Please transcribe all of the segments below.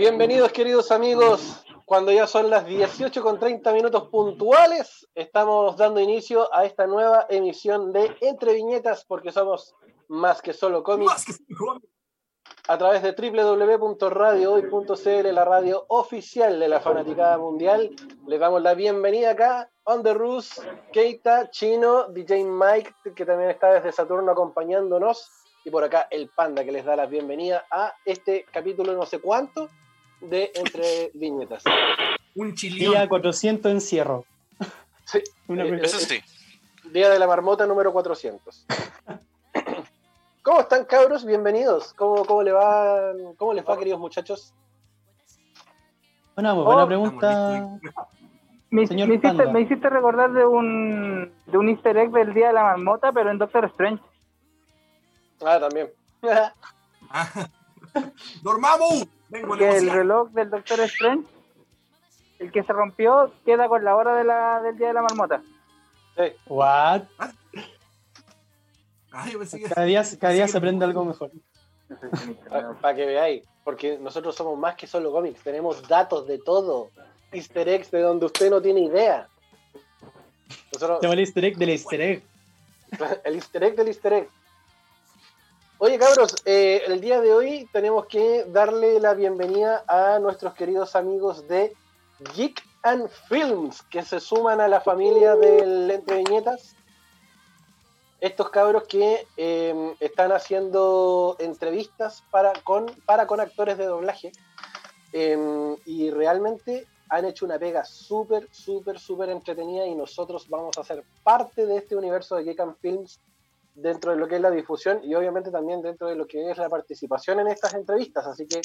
Bienvenidos queridos amigos, cuando ya son las 18 con 30 minutos puntuales, estamos dando inicio a esta nueva emisión de Entre Viñetas, porque somos más que solo cómics, a través de www.radiohoy.cl, la radio oficial de la fanaticada mundial. Les damos la bienvenida acá, On the Rus, Keita, Chino, DJ Mike, que también está desde Saturno acompañándonos, y por acá el Panda, que les da la bienvenida a este capítulo no sé cuánto de Entre Viñetas. Un chilillo. Día 400 encierro. Sí, Una eh. Eso sí. Día de la Marmota número 400. ¿Cómo están, cabros? Bienvenidos. ¿Cómo, cómo, le va, ¿Cómo les va, queridos muchachos? Una muy buena Oh, pregunta. Me, Señor me hiciste, me hiciste recordar de un, de un easter egg del Día de la Marmota, pero en Doctor Strange. Ah, también. ¡Dormamos! Que el reloj del Doctor Strange, el que se rompió, queda con la hora de la, del Día de la Marmota. Sí. What? Ah, que- Cada día, cada día se aprende algo mejor. Para que veáis. Porque nosotros somos más que solo cómics. Tenemos datos de todo. Easter eggs de donde usted no tiene idea. Nosotros, Se llama el easter egg del easter egg. el easter egg del easter egg. Oye, cabros, eh, el día de hoy tenemos que darle la bienvenida a nuestros queridos amigos de Geek and Films, que se suman a la familia del Entre Viñetas. Estos cabros que eh, están haciendo entrevistas para con, para con actores de doblaje. Eh, y realmente han hecho una pega súper, súper, súper entretenida y nosotros vamos a ser parte de este universo de Geek and Films dentro de lo que es la difusión y obviamente también dentro de lo que es la participación en estas entrevistas. Así que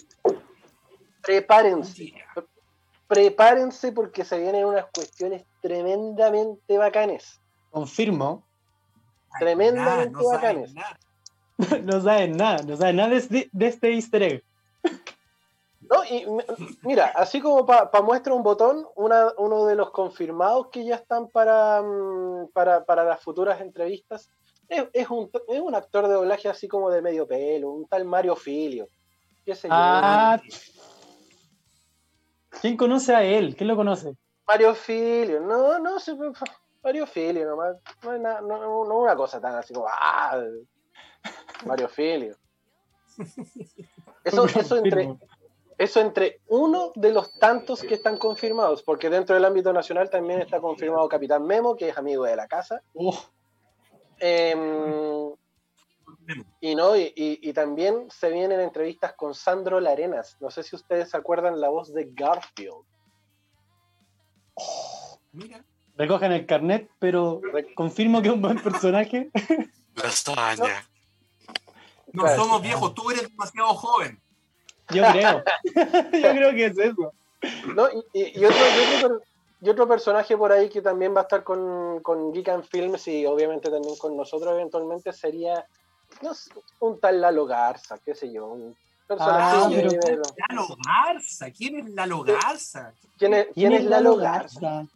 prepárense, prepárense porque se vienen unas cuestiones tremendamente bacanes. Confirmo. Tremendamente Nada, no saben bacanes. No saben nada, no saben nada de este, de este easter egg. No, y mira, así como para muestra un botón, una- uno de los confirmados que ya están para, mm, para, para las futuras entrevistas es, es un, es un actor de doblaje así como de medio pelo, un tal Mario Filio. ¿Qué sé yo? Ah, ¿Quién conoce a él? ¿Quién lo conoce? Mario Filio, no, no, se- Mario Filio nomás, no es no, no- no una cosa tan así como, ah, Mario Filio. Eso, eso, entre, eso entre uno de los tantos que están confirmados, porque dentro del ámbito nacional también está confirmado Capitán Memo, que es amigo de la casa, Oh, Em, y, no, y, y- y también se vienen entrevistas con Sandro Larenas, no sé si ustedes se acuerdan la voz de Garfield. Mira, recogen el carnet, pero confirmo que es un buen personaje. Lasaña. no Claro. somos viejos, tú eres demasiado joven. Yo creo. Yo creo que es eso. ¿no? Y, y- otro, y otro per- y otro personaje por ahí que también va a estar con, con Geek and Films y obviamente también con nosotros eventualmente sería no sé, un tal Lalo Garza, qué sé yo, un personaje Ah, pero- de los- Lalo Garza, ¿quién es Lalo Garza? ¿Quién es, quién es Lalo Garza? Garza?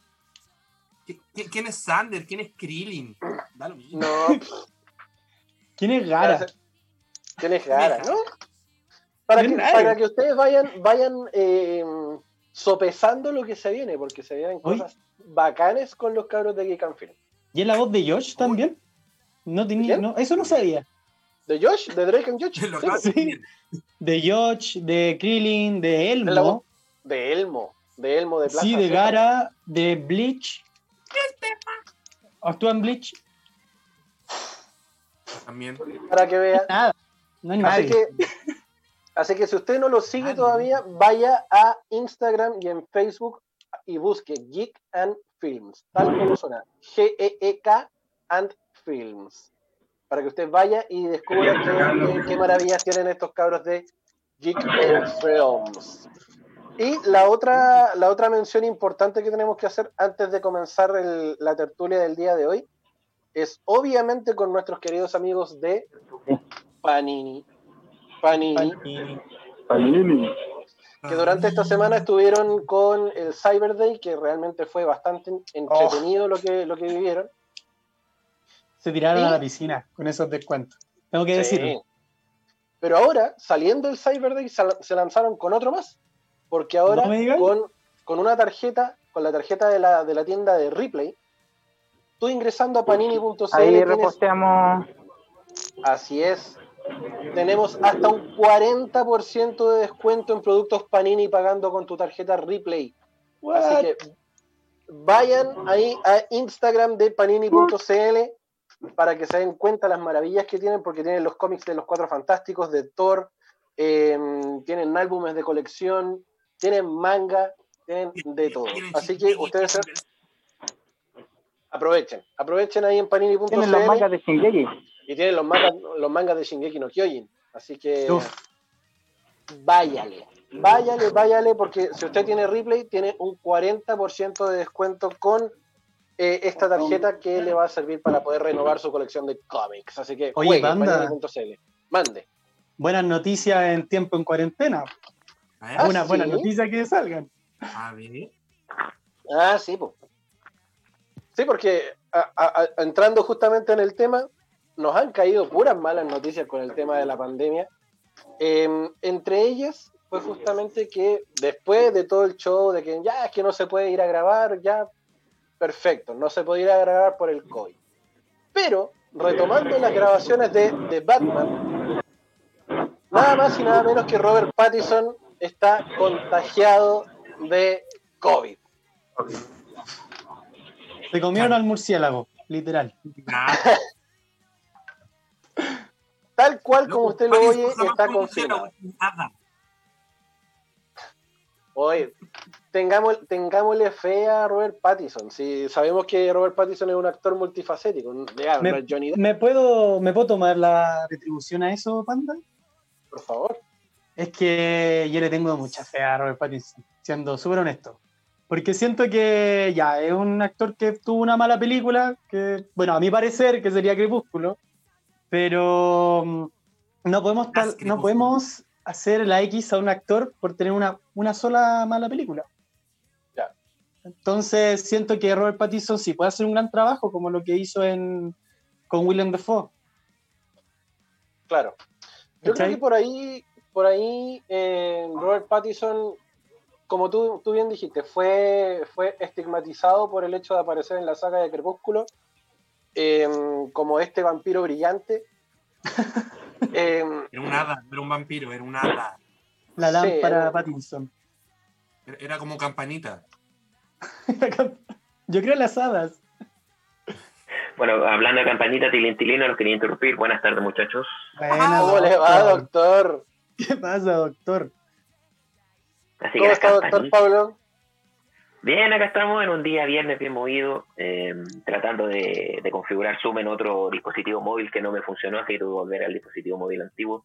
¿Qui- qui- ¿Quién es Sander? ¿Quién es Krillin? Da lo mismo. No, ¿Quién es Gara? ¿Quién es Gara? ¿no? Para que, ¿Quién es? para que ustedes vayan, vayan eh, sopesando lo que se viene, porque se vienen cosas bacanes con los cabros de Geek and Films. ¿Y es la voz de Josh también? No tenía, no, eso no sabía. ¿De Josh? ¿De Drake and Josh? Sí, de sí. decir. De Josh, de Krillin, de Es la voz Elmo. de Elmo. De Elmo de Plaza Sí, de. Gara, de Bleach. Actúa en Bleach. También. Para que vean. Nada. No hay Así nadie. que, así que si usted no lo sigue Nadie. todavía, vaya a Instagram y en Facebook y busque Geek and Films, tal como suena, G-E-E-K and Films, para que usted vaya y descubra qué, qué- qué maravillas tienen estos cabros de Geek and Films. Y la otra, la otra mención importante que tenemos que hacer antes de comenzar el- la tertulia del día de hoy es obviamente con nuestros queridos amigos de Panini. Panini, Y- que durante esta semana estuvieron con el Cyber Day, que realmente fue bastante entretenido lo, que, lo que vivieron. Se tiraron ¿Y? a la piscina con esos descuentos. Tengo que Sí. decirlo. Pero ahora, saliendo el Cyber Day, se lanzaron con otro más. porque ahora No con, con una tarjeta, con la tarjeta de la, de la tienda de Replay, tú ingresando a panini.cl Ahí tienes reposteamos. Así es. Tenemos hasta un 40% de descuento en productos Panini pagando con tu tarjeta Replay. Así que vayan ahí a Instagram de panini.cl para que se den cuenta las maravillas que tienen, porque tienen los cómics de los Cuatro Fantásticos, de Thor, eh, tienen álbumes de colección, tienen manga, tienen de todo. Así que ustedes aprovechen, aprovechen ahí en Tienen los panini.cl mangas de Shingeki. Y tienen los mangas, los mangas de Shingeki no Kyojin. Así que Uf. váyale, váyale, váyale, porque si usted tiene replay, tiene un 40% de descuento con eh, esta tarjeta que le va a servir para poder renovar su colección de cómics. Así que Oye, juegue, banda. panini.cl. Mande. Buenas noticias en tiempo en cuarentena. Ah, Una buena noticia que salgan. a ver. Ah, sí, po. Sí, porque a- a- a- entrando justamente en el tema, nos han caído puras malas noticias con el tema de la pandemia. Eh, entre ellas fue justamente que después de todo el show de que ya es que no se puede ir a grabar, ya perfecto, no se puede ir a grabar por el COVID. Pero retomando las grabaciones de, de Batman, nada más y nada menos que Robert Pattinson está contagiado de COVID. Se comieron al murciélago, literal. Ah, Tal cual como usted lo oye, está confirmado. Oye, tengamos, tengámosle fe a Robert Pattinson. Si sabemos que Robert Pattinson es un actor multifacético, ya, Me- Johnny Depp, ¿Me puedo, ¿Me puedo tomar la retribución a eso, Panda? por favor. Es que yo le tengo mucha fe a Robert Pattinson, siendo súper honesto. Porque siento que ya es un actor que tuvo una mala película, que, bueno, a mi parecer, que sería Crepúsculo, pero mm, no podemos, tal- no podemos hacer la X a un actor por tener una, una sola mala película. Ya. Entonces siento que Robert Pattinson sí puede hacer un gran trabajo, como lo que hizo en, con Willem Dafoe. Claro. Yo creo que por ahí, por ahí eh, Robert Pattinson, como tú, tú bien dijiste, fue, fue estigmatizado por el hecho de aparecer en la saga de Crepúsculo eh, como este vampiro brillante. Eh, Era un hada, no era un vampiro, era un hada. La Sí, lámpara eh. Pattinson. Era- como campanita. Yo creo las hadas. Bueno, hablando de campanita, Tilín Tilín, no los quería interrumpir. Buenas tardes, muchachos. Buena, ¿Cómo le va, doctor? ¿Qué pasa, doctor? Así ¿Cómo está, doctor. Pablo? Bien, acá estamos en un día viernes bien movido, eh, tratando de, de configurar Zoom en otro dispositivo móvil que no me funcionó, así que tuve que volver al dispositivo móvil antiguo.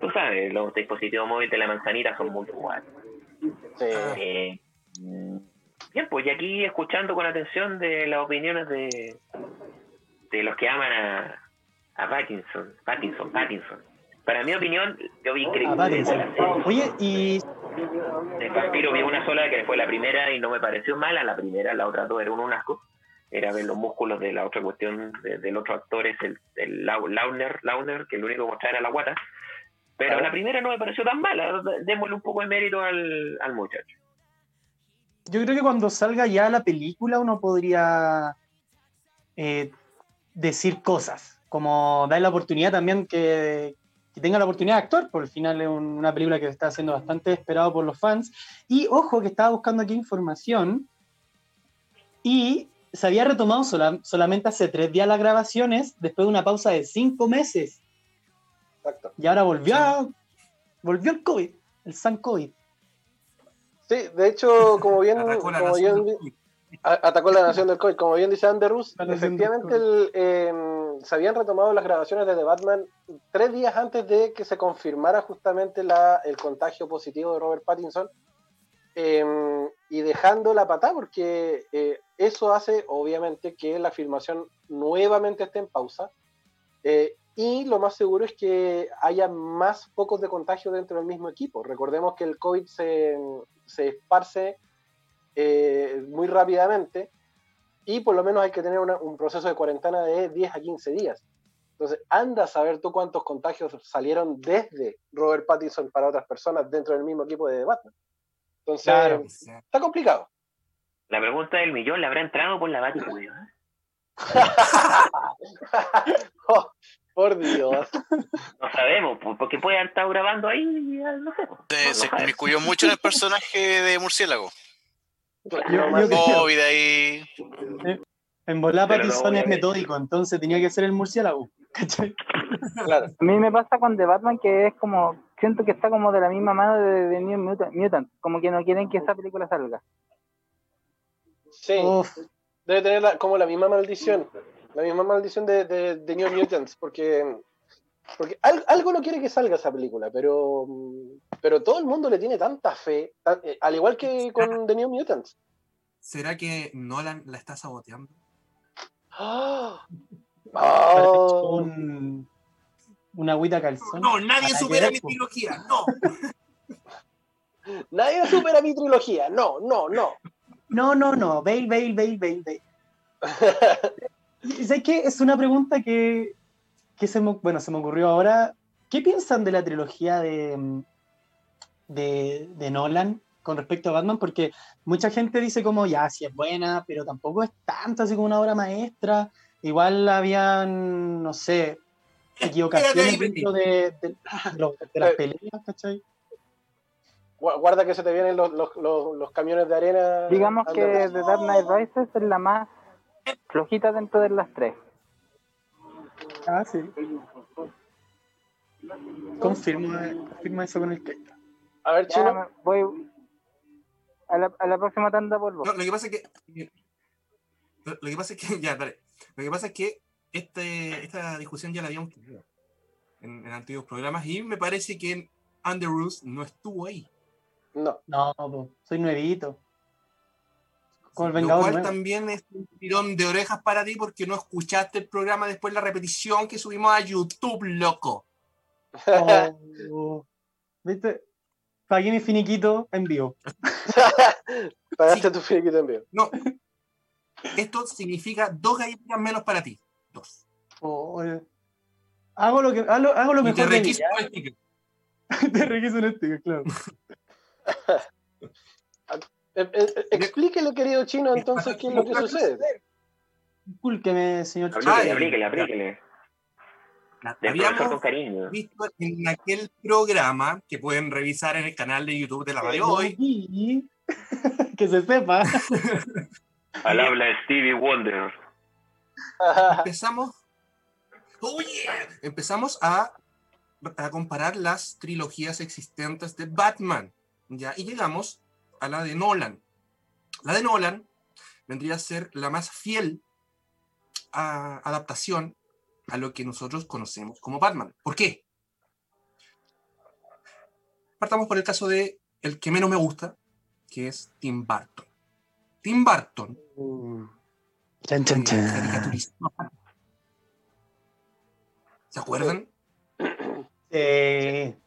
Tú sabes, los dispositivos móviles de la manzanita son muy iguales. Sí. Eh, bien, pues y aquí escuchando con atención de las opiniones de, de los que aman a, a Pattinson, Pattinson, Pattinson. Para mi opinión, yo vi serie. Oye, y De vampiro vi una sola que fue la primera y no me pareció mala. La primera, la otra dos eran un asco. Era ver los músculos de la otra cuestión de- del otro actor, es el, el Lau- Launer, Launer, que lo único que mostraba era la guata. Pero la primera no me pareció tan mala. Démosle un poco de mérito al, al muchacho. yo creo que cuando salga ya la película uno podría eh, decir cosas, como dar la oportunidad también que, que tenga la oportunidad de actuar, por el final es un- una película que está siendo bastante esperado por los fans. Y ojo que estaba buscando aquí información y se había retomado sola- solamente hace tres días las grabaciones después de una pausa de cinco meses. Exacto. Y ahora volvió, a- volvió el COVID, el San COVID. Sí, de hecho, como bien, Atacó la como nación bien del COVID. a- atacó la nación del COVID, como bien dice Anderus, efectivamente el, eh, se habían retomado las grabaciones de The Batman tres días antes de que se confirmara justamente el contagio positivo de Robert Pattinson eh, y dejando la patada porque eh, eso hace obviamente que la filmación nuevamente esté en pausa eh, y lo más seguro es que haya más focos de contagio dentro del mismo equipo. Recordemos que el COVID se, se esparce eh, muy rápidamente y por lo menos hay que tener una- un proceso de cuarentena de 10 a 15 días. Entonces, anda a saber tú cuántos contagios salieron desde Robert Pattinson para otras personas dentro del mismo equipo de The Batman. Entonces, Claro. Está complicado. La pregunta del millón, ¿le habrá entrado por la Baticudio? Oh, por Dios. No sabemos, porque puede haber estado grabando ahí, no sé. Se, no- no se mucho en el personaje de murciélago. Claro, Yo- yo Covid ahí. En volar es metódico, entonces tenía que ser el murciélago. ¿cachai? claro. A mí me pasa con The Batman que es como, siento que está como de la misma mano de, de New Mutant, Mutant, como que no quieren que esa película salga. Sí, Uf, debe tener la- como la misma maldición. La misma maldición de, de, de New Mutants, porque, porque al- algo no quiere que salga esa película, pero, pero todo el mundo le tiene tanta fe, eh, al igual que con The New Mutants. ¿Será que Nolan la está saboteando? ¡Ah! hecho ¡Oh! un- una agüita calzón. No, nadie supera mi trilogía, no. Nadie supera mi trilogía. No, no, no. No, no, no. Bale, Bale, Bale, Bale, Bale. ¿Sabes qué? Es una pregunta que, que se, me, bueno, se me ocurrió ahora. ¿Qué piensan de la trilogía de, de, de Nolan con respecto a Batman? Porque mucha gente dice como, ya, sí es buena, pero tampoco es tanto así como una obra maestra. Igual habían, no sé, equivocaciones dentro de, de- de las peleas, ¿cachai? Gua- Guarda que se te vienen los, los, los, los camiones de arena. Digamos que. The Dark Knight Rises es la más flojita dentro de las tres. Ah, sí. Confirmo, confirmo eso con el Keita. A ver, Ya chino. me- voy a la, a la próxima tanda vuelvo. No, lo que pasa es que. Lo, que pasa es que. Ya, dale. Lo que pasa es que este, esta discusión ya la habíamos tenido en, en antiguos programas y me parece que Underoos no estuvo ahí. No. No, po, soy nuevito. El Lo cual nuevo. también es un tirón de orejas para ti porque no escuchaste el programa después de la repetición que subimos a YouTube, loco. Oh, ¿Viste? Pagué mi finiquito en vivo. Pagaste tu finiquito en vivo. No. Esto significa dos galletitas menos para ti. Dos. Oh, eh. hago lo que hago, hago lo Y te mejor de mí. requiso un sticker. Te requiso un sticker, claro. Eh, eh, explíquele, querido chino, entonces, qué es lo que sucede. Discúlpeme, señor Ay, aplíquele, aplíquele. Con Habíamos cariño. visto en aquel programa que pueden revisar en el canal de YouTube de la radio hoy. Que se sepa. Al habla Stevie Wonder. empezamos. ¡Oh, yeah! Empezamos a, a comparar las trilogías existentes de Batman. ¿ya? Y llegamos a la de Nolan. La de Nolan vendría a ser la más fiel a- adaptación a lo que nosotros conocemos como Batman. ¿Por qué? Partamos por el caso de el que menos me gusta, que es Tim Burton. Tim Burton Batman. ¿Se acuerdan? Eh,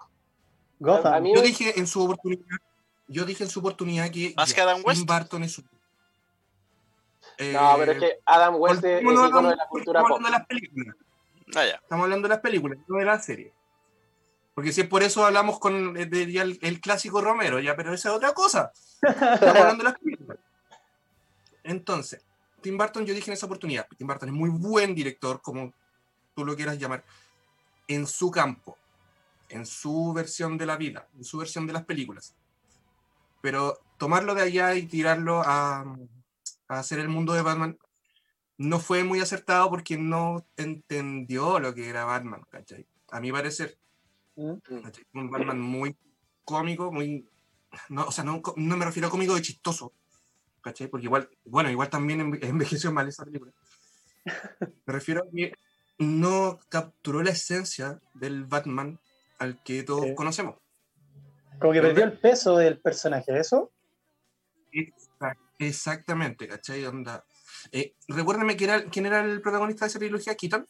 Gotham. Yo dije en su oportunidad, yo dije en su oportunidad que Más ya, que Adam Tim West. Burton es un- Eh, No, pero es que Adam West es no, no, de la cultura estamos pop. hablando de las películas. Ah, ya. Estamos hablando de las películas, no de la serie. Porque si es por eso hablamos con eh, de- el, el clásico Romero, ya, pero esa es otra cosa. Estamos hablando de las películas. Entonces, Tim Burton, yo dije en esa oportunidad, Tim Burton es muy buen director, como tú lo quieras llamar, en su campo, en su versión de la vida, en su versión de las películas. Pero tomarlo de allá y tirarlo a, a hacer el mundo de Batman no fue muy acertado porque no entendió lo que era Batman, ¿cachai? A mi parecer. Mm. ¿cachai? Un Batman muy cómico, muy... No, o sea, no, no me refiero a cómico de chistoso, ¿cachai? Porque igual, bueno, igual también enve- envejeció mal esa película. Me refiero a que no capturó la esencia del Batman al que todos Sí. conocemos. Como que perdió el peso del personaje, ¿eso? Exact- Exactamente, ¿cachai? Onda. Eh, recuérdame quién era, quién era el protagonista de esa trilogía, Keaton.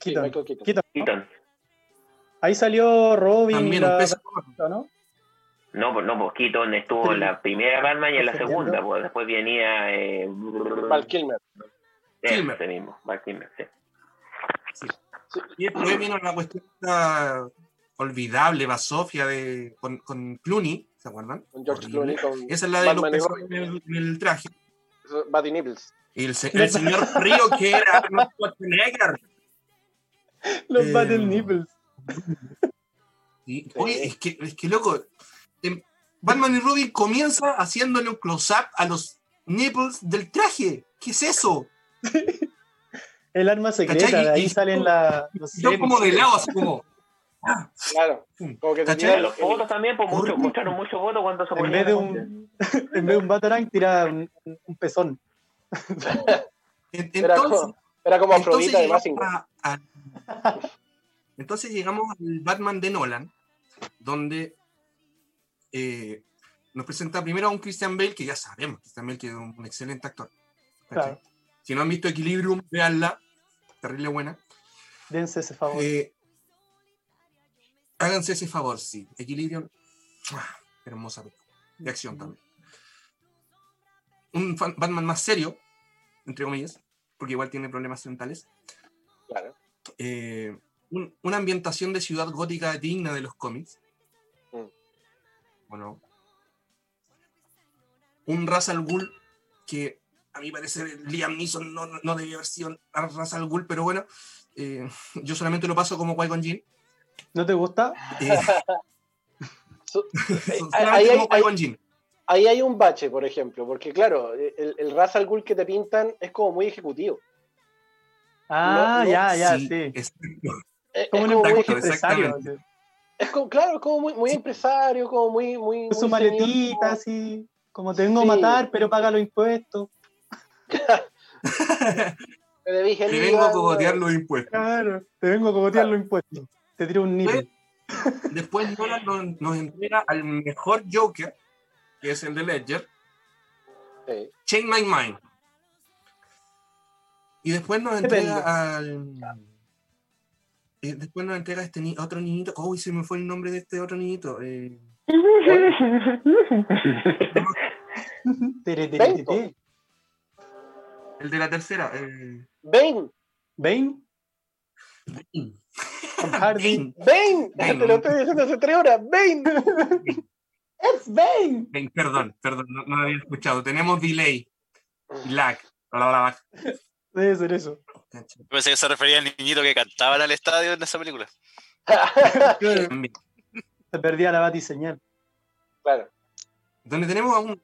Sí, Keaton. Michael Keaton. Keaton, ¿no? Keaton. Ahí salió Robin También un la... peso. ¿no? No, pues no, pues Keaton estuvo en la primera Batman y en la segunda, pues después venía eh, Val Kilmer. Kilmer. Ese mismo, Val Kilmer, sí. Y después vino la cuestión olvidable Basofia de, con, con Clooney, ¿se acuerdan? Con George Horrible. Clooney, con Esa es la de los pezones en el, en el traje. Batty Nipples. Y el, se- el señor Frío que era Arnold Schwarzenegger. Los Eh, Battle Nipples. Oye, es que, es que loco, em, Batman y Robin comienza haciéndole un close-up a los nipples del traje. ¿Qué es eso? El arma secreta, ¿Cachai? de ahí Y- salen la, los Yo como de lado, así como. Claro, como que los fotos también, pues mostraron muchos votos cuando se En ponían vez de un, en vez de un Batarang, tira un, un pezón. En- Era Entonces, como, era como entonces Afrodita de a- a- entonces llegamos al Batman de Nolan, donde eh, nos presenta primero a un Christian Bale, que ya sabemos, Christian Bale que es un, un excelente actor. Si no han visto Equilibrium, veanla, terrible buena. Dense ese favor. Eh, háganse ese favor, sí. Equilibrium, ¡mua! hermosa película. De acción también. Un fan- Batman más serio, entre comillas, porque igual tiene problemas mentales. Claro. eh, un- una ambientación de ciudad gótica digna de los cómics. Mm. Bueno. Un Ra's al Ghul que a mi parecer Liam Neeson no, no debía haber sido Ra's al Ghul, pero bueno, eh, yo solamente lo paso como Qui-Gon Jinn. ¿No te gusta? Eh, ahí hay-. Ahí un bache, por ejemplo, porque claro, el, el Ra's al Ghul que te pintan es como muy ejecutivo. Ah, No, no, ya, ya, Sí, sí. exacto. Es, Como un exacto, empresario. es como- claro, es como muy, muy empresario, como muy, muy. Su muy maletita, como- así. Como te vengo a Sí. matar, pero paga los impuestos. Te vengo a cogotear los impuestos. Claro, te vengo a cogotear los impuestos. Te tiro un nivel. Después Nolan nos, nos entrega al mejor Joker, que es el de Ledger, Sí. Change My Mind. Y después nos entrega al. eh, después nos entrega este ni- otro niñito. Uy, se me fue el nombre de este otro niñito. eh, Tere, tere, Vengo. tere. el de la tercera. eh, Bane, Bane, Tom Hardy. Bane, Bane, te lo estoy diciendo hace tres horas, Bane. ¡Es Bane! Bane, perdón, perdón, no, no había escuchado. Tenemos delay, lag. bla, bla, bla. Debe ser eso. Yo pensé que se refería al niñito que cantaba en el estadio en esa película. Se perdía la batiseñal. claro. Donde tenemos a un.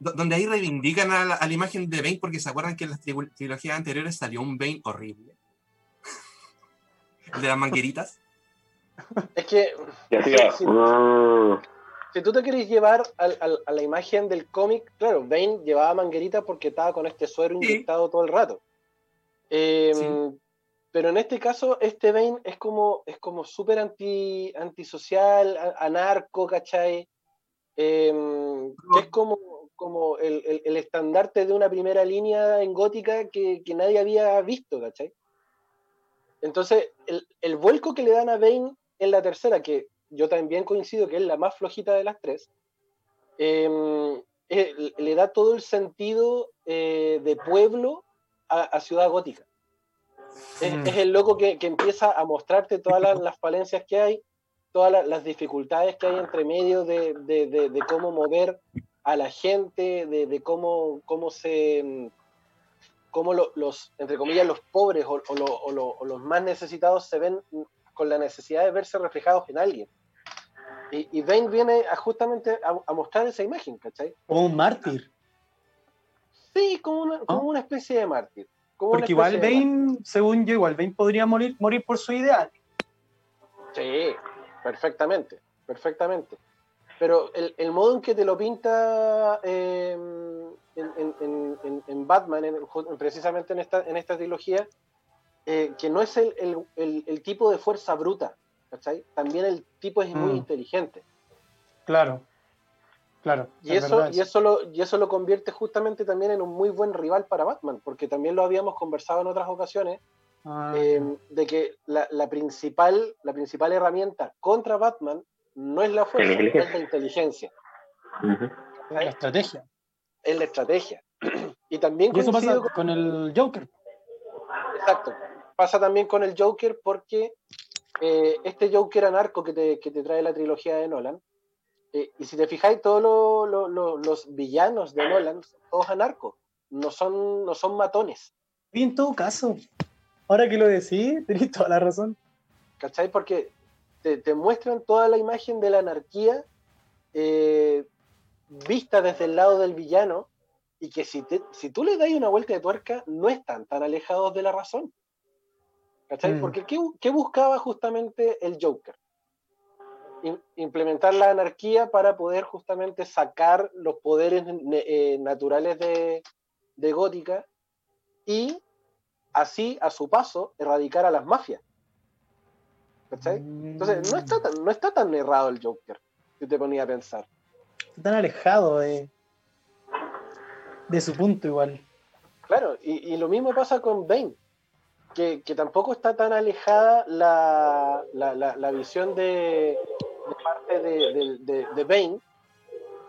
do- Donde ahí reivindican a la, a la imagen de Bane, porque se acuerdan que en las trilogías anteriores salió un Bane horrible. De las mangueritas. Es que si tú te querés llevar al- al- a la imagen del cómic, claro, Bane llevaba manguerita porque estaba con este suero Sí. inyectado todo el rato. Eh, Sí. Pero en este caso, este Bane es como es como súper anti, antisocial, anarco, ¿cachai? Eh, que es como, como el, el- el estandarte de una primera línea en gótica que, que nadie había visto, ¿cachai? Entonces, el, el vuelco que le dan a Bane en la tercera, que yo también coincido que es la más flojita de las tres, eh, eh, le da todo el sentido eh, de pueblo a, a ciudad gótica. Es, Mm. es el loco que, que empieza a mostrarte todas las, las falencias que hay, todas las, las dificultades que hay entre medio de, de- de- de cómo mover a la gente, de, cómo, cómo se mm, cómo lo- los, entre comillas, los pobres o, o lo- o lo- o los más necesitados se ven con la necesidad de verse reflejados en alguien. Y, y viene a justamente a, a mostrar esa imagen, ¿cachai? Como un mártir. Sí, como una, como ¿Ah? una especie de mártir. como Porque igual Bane, según yo, igual Bane podría morir, morir por su ideal. Sí, perfectamente, perfectamente. Pero el, el modo en que te lo pinta eh, en, en- en- Batman, precisamente en esta, en esta trilogía, eh, que no es el, el- el- el tipo de fuerza bruta, ¿cachai? También el tipo es muy Mm. inteligente. Claro. Claro. Y es eso, y, eso lo, y eso lo convierte justamente también en un muy buen rival para Batman, porque también lo habíamos conversado en otras ocasiones, Ah, eh, de que la, la principal, la principal herramienta contra Batman no es la fuerza, es la inteligencia, Ujú. la estrategia. Es la estrategia. Y también Y eso pasa con- con el Joker. exacto, pasa también con el Joker porque eh, este Joker anarco que te, que te trae la trilogía de Nolan, eh, y si te fijáis, todos lo- lo- lo- los villanos de Nolan son todos anarcos, no son, no son matones, Y en todo caso, ahora que lo decís, tenés toda la razón. ¿cachai? Porque te, te muestran toda la imagen de la anarquía eh, vista desde el lado del villano y que si, te- si tú le das una vuelta de tuerca, no están tan alejados de la razón. ¿Cachai? Mm. Porque ¿qué, qué buscaba justamente el Joker? im- implementar la anarquía para poder justamente sacar los poderes eh, naturales de, de Gótica y así, a su paso, erradicar a las mafias. ¿Cachai? Entonces, no está, tan, no está tan errado el Joker, si te ponía a pensar. Está tan alejado de, de su punto igual. Claro, y, lo mismo pasa con Bane, que, que tampoco está tan alejada la, la, la- visión de, parte de, de, de-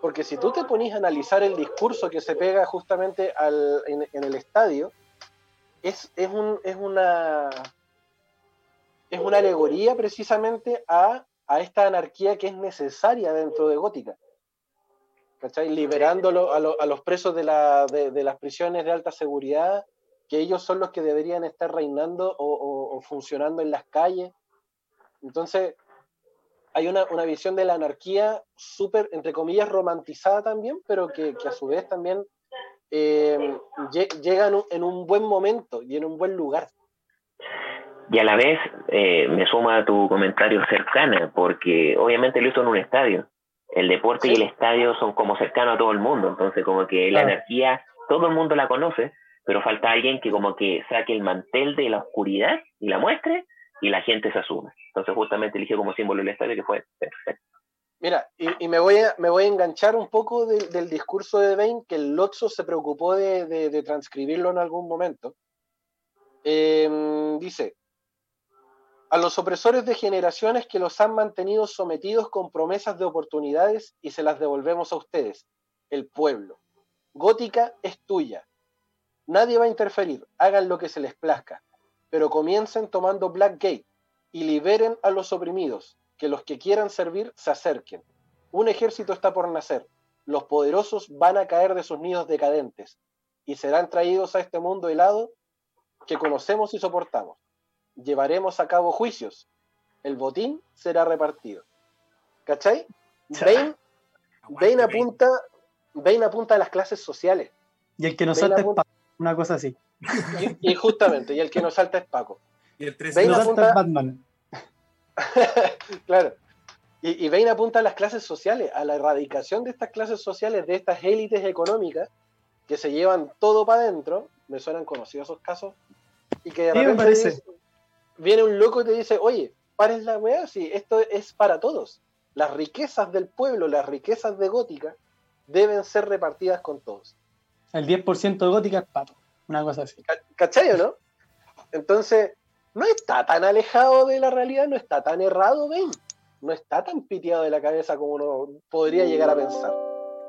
porque si tú te ponís a analizar el discurso que se pega justamente al, en, en el estadio, es, es, un, es, una, es una alegoría precisamente a, a esta anarquía que es necesaria dentro de Gótica. ¿Cachai? Liberándolo a, lo- a los presos de, la, de, las prisiones de alta seguridad, que ellos son los que deberían estar reinando o, funcionando en las calles. Entonces, hay una, visión de la anarquía súper, entre comillas, romantizada también, pero que, a su vez también eh, lle- llega en un, en un buen momento y en un buen lugar. Y a la vez eh, me suma a tu comentario cercana, porque obviamente lo hizo en un estadio. El deporte y el estadio son como cercanos a todo el mundo, entonces como que la anarquía, todo el mundo la conoce, pero falta alguien que como que saque el mantel de la oscuridad y la muestre y la gente se asume. Entonces justamente eligió como símbolo el estadio que fue perfecto. Mira, y, y me, voy a, me voy a enganchar un poco del- del discurso de Bain, que el Lotso se preocupó de, de- de transcribirlo en algún momento. Eh, dice, a los opresores de generaciones que los han mantenido sometidos con promesas de oportunidades y se las devolvemos a ustedes, el pueblo. Gótica es tuya. Nadie va a interferir, hagan lo que se les plazca, pero comiencen tomando Blackgate y liberen a los oprimidos, que los que quieran servir se acerquen. Un ejército está por nacer, los poderosos van a caer de sus nidos decadentes y serán traídos a este mundo helado que conocemos y soportamos. Llevaremos a cabo juicios, el botín será repartido. ¿Cachai? Bane, Bane apunta, Bane apunta a las clases sociales. Y el que nos salta a es Paco, una cosa así. Y, y justamente, y el que nos salta es Paco. Y el 13 Bane Nos apunta- salta es Batman. claro. Y, y apunta a las clases sociales, a la erradicación de estas clases sociales, de estas élites económicas que se llevan todo para adentro. Me suenan conocidos esos casos. Y que de Sí, me repente parece. Viene un loco y te dice, oye, pares la weá, si esto es para todos. Las riquezas del pueblo, las riquezas de Gótica, deben ser repartidas con todos. El 10% de gótica es pato. Una cosa así. Ca- ¿Cachai o no? Entonces, no está tan alejado de la realidad, no está tan errado, Bane. No está tan piteado de la cabeza como uno podría llegar a pensar.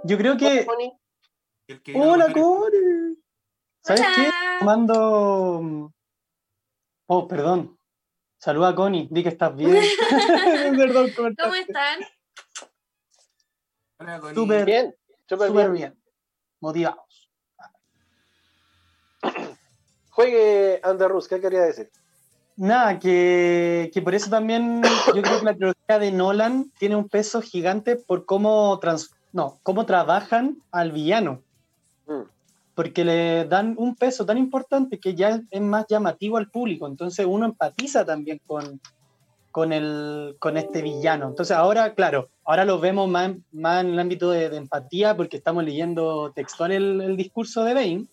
Yo creo que. ¡Hola, Core! ¿Sabes Hola. qué? Mando. Oh, perdón. Saluda a Connie, di que estás bien. perdón, ¿Cómo están? Hola, Connie. Súper Bien, súper bien. bien. Motivados. Juegue Anderrus, ¿qué quería decir? Nada, que, que por eso también yo creo que la trilogía de Nolan tiene un peso gigante por cómo, trans- no, cómo trabajan al villano. Porque le dan un peso tan importante que ya es más llamativo al público. Entonces uno empatiza también con, con, el, con este villano. Entonces ahora, claro, ahora lo vemos más, más en el ámbito de, de empatía porque estamos leyendo textual el, el discurso de Bane.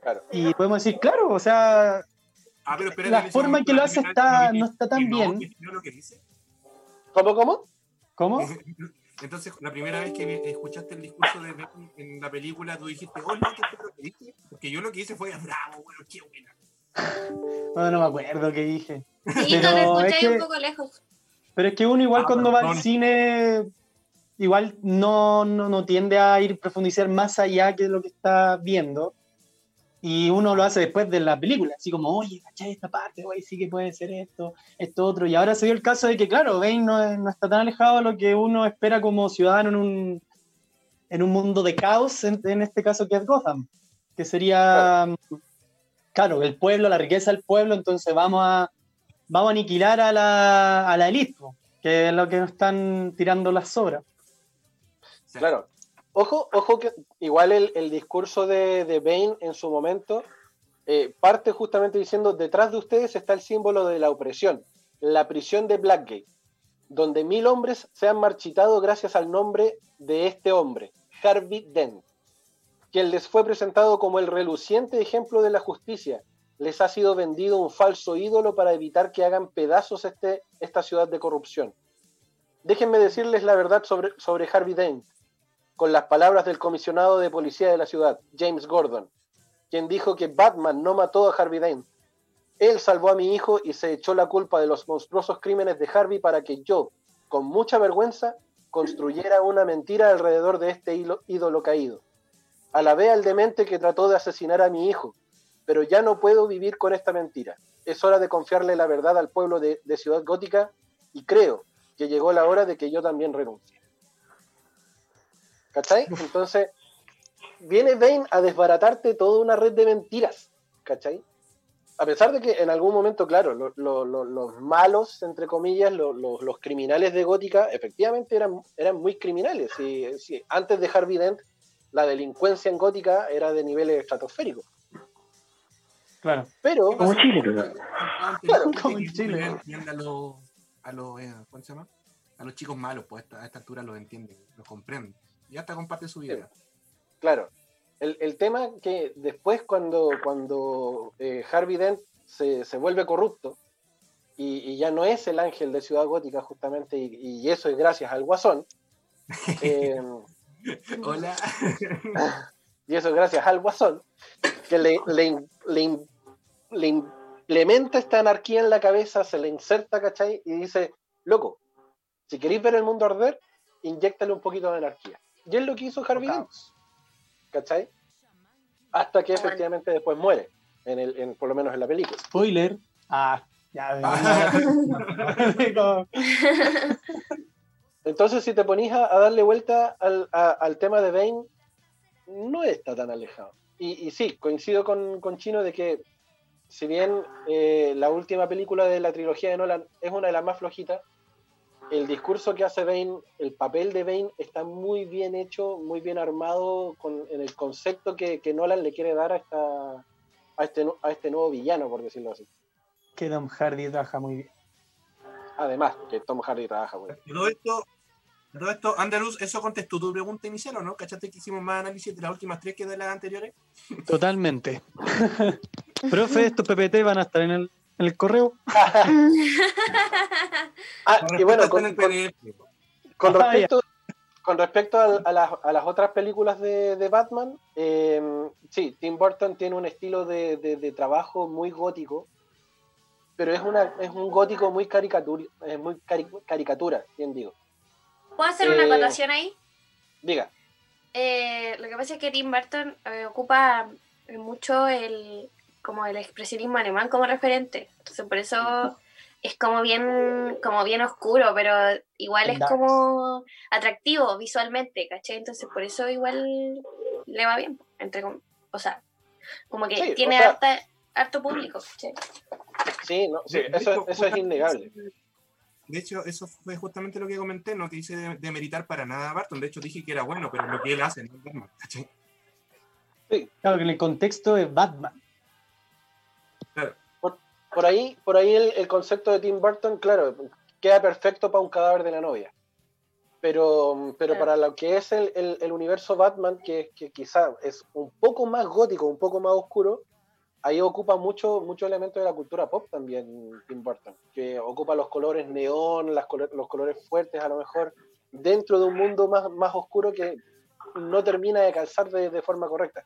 Claro. Y podemos decir, claro, o sea, Ah, pero espérate, la forma en que lo hace está- no está tan bien. ¿Cómo, cómo? ¿cómo? Entonces, la primera vez que escuchaste el discurso de Bane en la película, tú dijiste, oh, no, ¿qué fue lo que dije? Porque yo lo que hice fue, bravo, bueno, qué buena. No, no me acuerdo qué dije. Sí, Pero te escucháis es que- un poco lejos. Pero es que uno igual Ah, cuando va al cine, igual no, no, no tiende a ir profundizar más allá que lo que está viendo. Y uno lo hace después de la película, así como, oye, ¿cachai esta parte? Oye, sí que puede ser esto, esto otro. Y ahora se dio el caso de que, claro, Bane no, no está tan alejado de lo que uno espera como ciudadano en un, en un mundo de caos, en, este caso que es Gotham, que sería, claro, el pueblo, la riqueza del pueblo, entonces vamos a, vamos a aniquilar a la, a la elite, que es lo que nos están tirando las sobras. Claro. Ojo, ojo que igual el, discurso de, de Bane en su momento eh, parte justamente diciendo, detrás de ustedes está el símbolo de la opresión, la prisión de Blackgate, donde mil hombres se han marchitado gracias al nombre de este hombre, Harvey Dent, quien les fue presentado como el reluciente ejemplo de la justicia. Les ha sido vendido un falso ídolo para evitar que hagan pedazos este, esta ciudad de corrupción. Déjenme decirles la verdad sobre, sobre Harvey Dent con las palabras del comisionado de policía de la ciudad, James Gordon, quien dijo que Batman no mató a Harvey Dent. Él salvó a mi hijo y se echó la culpa de los monstruosos crímenes de Harvey para que yo, con mucha vergüenza, construyera una mentira alrededor de este ídolo caído. Alabé al demente que trató de asesinar a mi hijo, pero ya no puedo vivir con esta mentira. Es hora de confiarle la verdad al pueblo de Ciudad Gótica y creo que llegó la hora de que yo también renuncie. ¿Cachai? Entonces, viene Bane a desbaratarte toda una red de mentiras. ¿Cachai? A pesar de que en algún momento, claro, lo- lo- lo- los malos, entre comillas, lo- lo- los criminales de Gótica, efectivamente eran, eran muy criminales. Y, sí, antes de Harvey Dent, la delincuencia en Gótica era de niveles estratosféricos. Claro. Pero, Como Chile, pero- Claro, como en Chile. a los, a los, eh, ¿cómo se llama? A los chicos malos, pues a esta, a esta altura los entienden, los comprenden. Y hasta comparte su vida. Claro. El, el tema que después cuando, cuando eh, Harvey Dent se, se vuelve corrupto y, y ya no es el ángel de Ciudad Gótica justamente y, y eso es gracias al Guasón, eh, Hola. y eso es gracias al Guasón, que le, le, le- le implementa esta anarquía en la cabeza, se le inserta, ¿cachai? Y dice, loco, si queréis ver el mundo arder, inyectale un poquito de anarquía. Y es lo que hizo Harvey Dent. ¿cachai? Hasta que efectivamente después muere, en el, en, por lo menos en la película. Spoiler. Ah, ya. Entonces, si te ponís a, a darle vuelta al, a- al tema de Bane, no está tan alejado. Y, y sí, coincido con, con Chino de que, si bien eh, la última película de la trilogía de Nolan es una de las más flojitas, el discurso que hace Bane, el papel de Bane está muy bien hecho, muy bien armado con, en el concepto que, que Nolan le quiere dar a, esta, a, este, a este nuevo villano, por decirlo así. que Tom Hardy trabaja muy bien. Además, que Tom Hardy trabaja. Todo esto, todo esto, Andaluz, ¿eso contestó tu pregunta inicial o no? ¿Cachaste que hicimos más análisis de las últimas tres que de las anteriores? Totalmente. Profe, estos PPT van a estar en el, en el correo. Ah, y bueno, con. Con Ah, respecto, con respecto a, las, a las otras películas de, de Batman, eh, sí, Tim Burton tiene un estilo de, de- de trabajo muy gótico, pero es, una, es un gótico muy, caricatura, es muy cari- caricatura, bien digo. ¿Puedo hacer una Eh, acotación ahí? Diga, Eh, lo que pasa es que Tim Burton eh, ocupa mucho el como el expresionismo alemán como referente. Entonces por eso es como bien, como bien oscuro, pero igual es como atractivo visualmente, ¿cachai? Entonces por eso igual le va bien, entre com- o sea, como que Sí, o tiene sea- harta- harto público, ¿cachai? sí, no, sí, eso, eso es innegable. De hecho, eso fue justamente lo que comenté, no te hice de, de meritar para nada a Barton, de hecho dije que era bueno, pero lo que él hace no es bueno, ¿cachai? Claro que en el contexto de Batman. Por ahí, por ahí el, el concepto de Tim Burton, claro, queda perfecto para un cadáver de la novia. Pero, pero Claro. para lo que es el, el- el universo Batman, que, que quizá es un poco más gótico, un poco más oscuro, ahí ocupa mucho, mucho elemento de la cultura pop también Tim Burton, que ocupa los colores neón, las colo- los colores fuertes a lo mejor, dentro de un mundo más, más oscuro que no termina de calzar de, de forma correcta.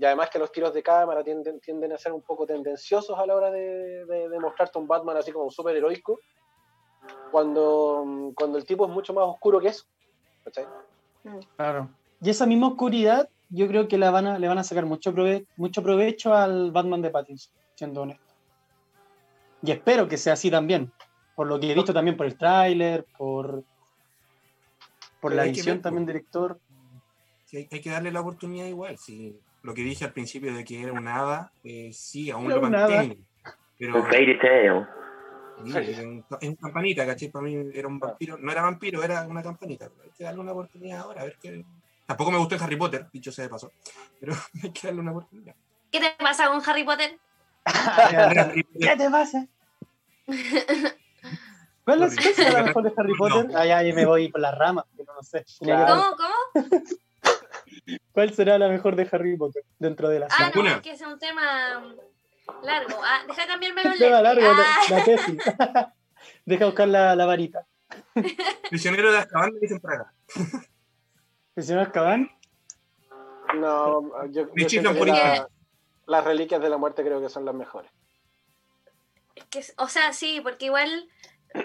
Y además que los tiros de cámara tienden, tienden a ser un poco tendenciosos a la hora de, de- de mostrarte un Batman así como súper heroico, cuando, cuando el tipo es mucho más oscuro que eso. ¿cachai? Claro. Y esa misma oscuridad yo creo que la van a, le van a sacar mucho, prove- mucho provecho al Batman de Pattinson, siendo honesto. Y espero que sea así también, por lo que he visto también por el tráiler, por, por la ver, también director. Sí, hay, hay que darle la oportunidad igual. Sí. Lo que dije al principio de que era un hada, eh, sí, aún Era lo hada. mantengo. Pero Un fairy tale. es una campanita, ¿cachai? Para mí era un vampiro. No era vampiro, era una campanita. Hay que darle una oportunidad ahora, a ver qué. Tampoco me gustó en Harry Potter, dicho sea de paso. Pero hay que darle una oportunidad. ¿Qué te pasa con Harry Potter? ¿Qué te pasa? ¿Cuál es, la mejor de Harry Potter? No. Ay, ay, me voy por las ramas, no sé. ¿Cómo? ¿Cómo? ¿Cuál será la mejor de Harry Potter dentro de la Ah, saga? no, Una. es que es un tema largo. Ah, deja cambiarme los Tema lentes. largo, Ah, la, la tesis. Deja buscar la, la varita. Prisionero de Azkaban me dicen acá. ¿Prisionero de Azkaban? No, yo, yo chiflan que la- las reliquias de la muerte creo que son las mejores. es que, o sea, sí, porque igual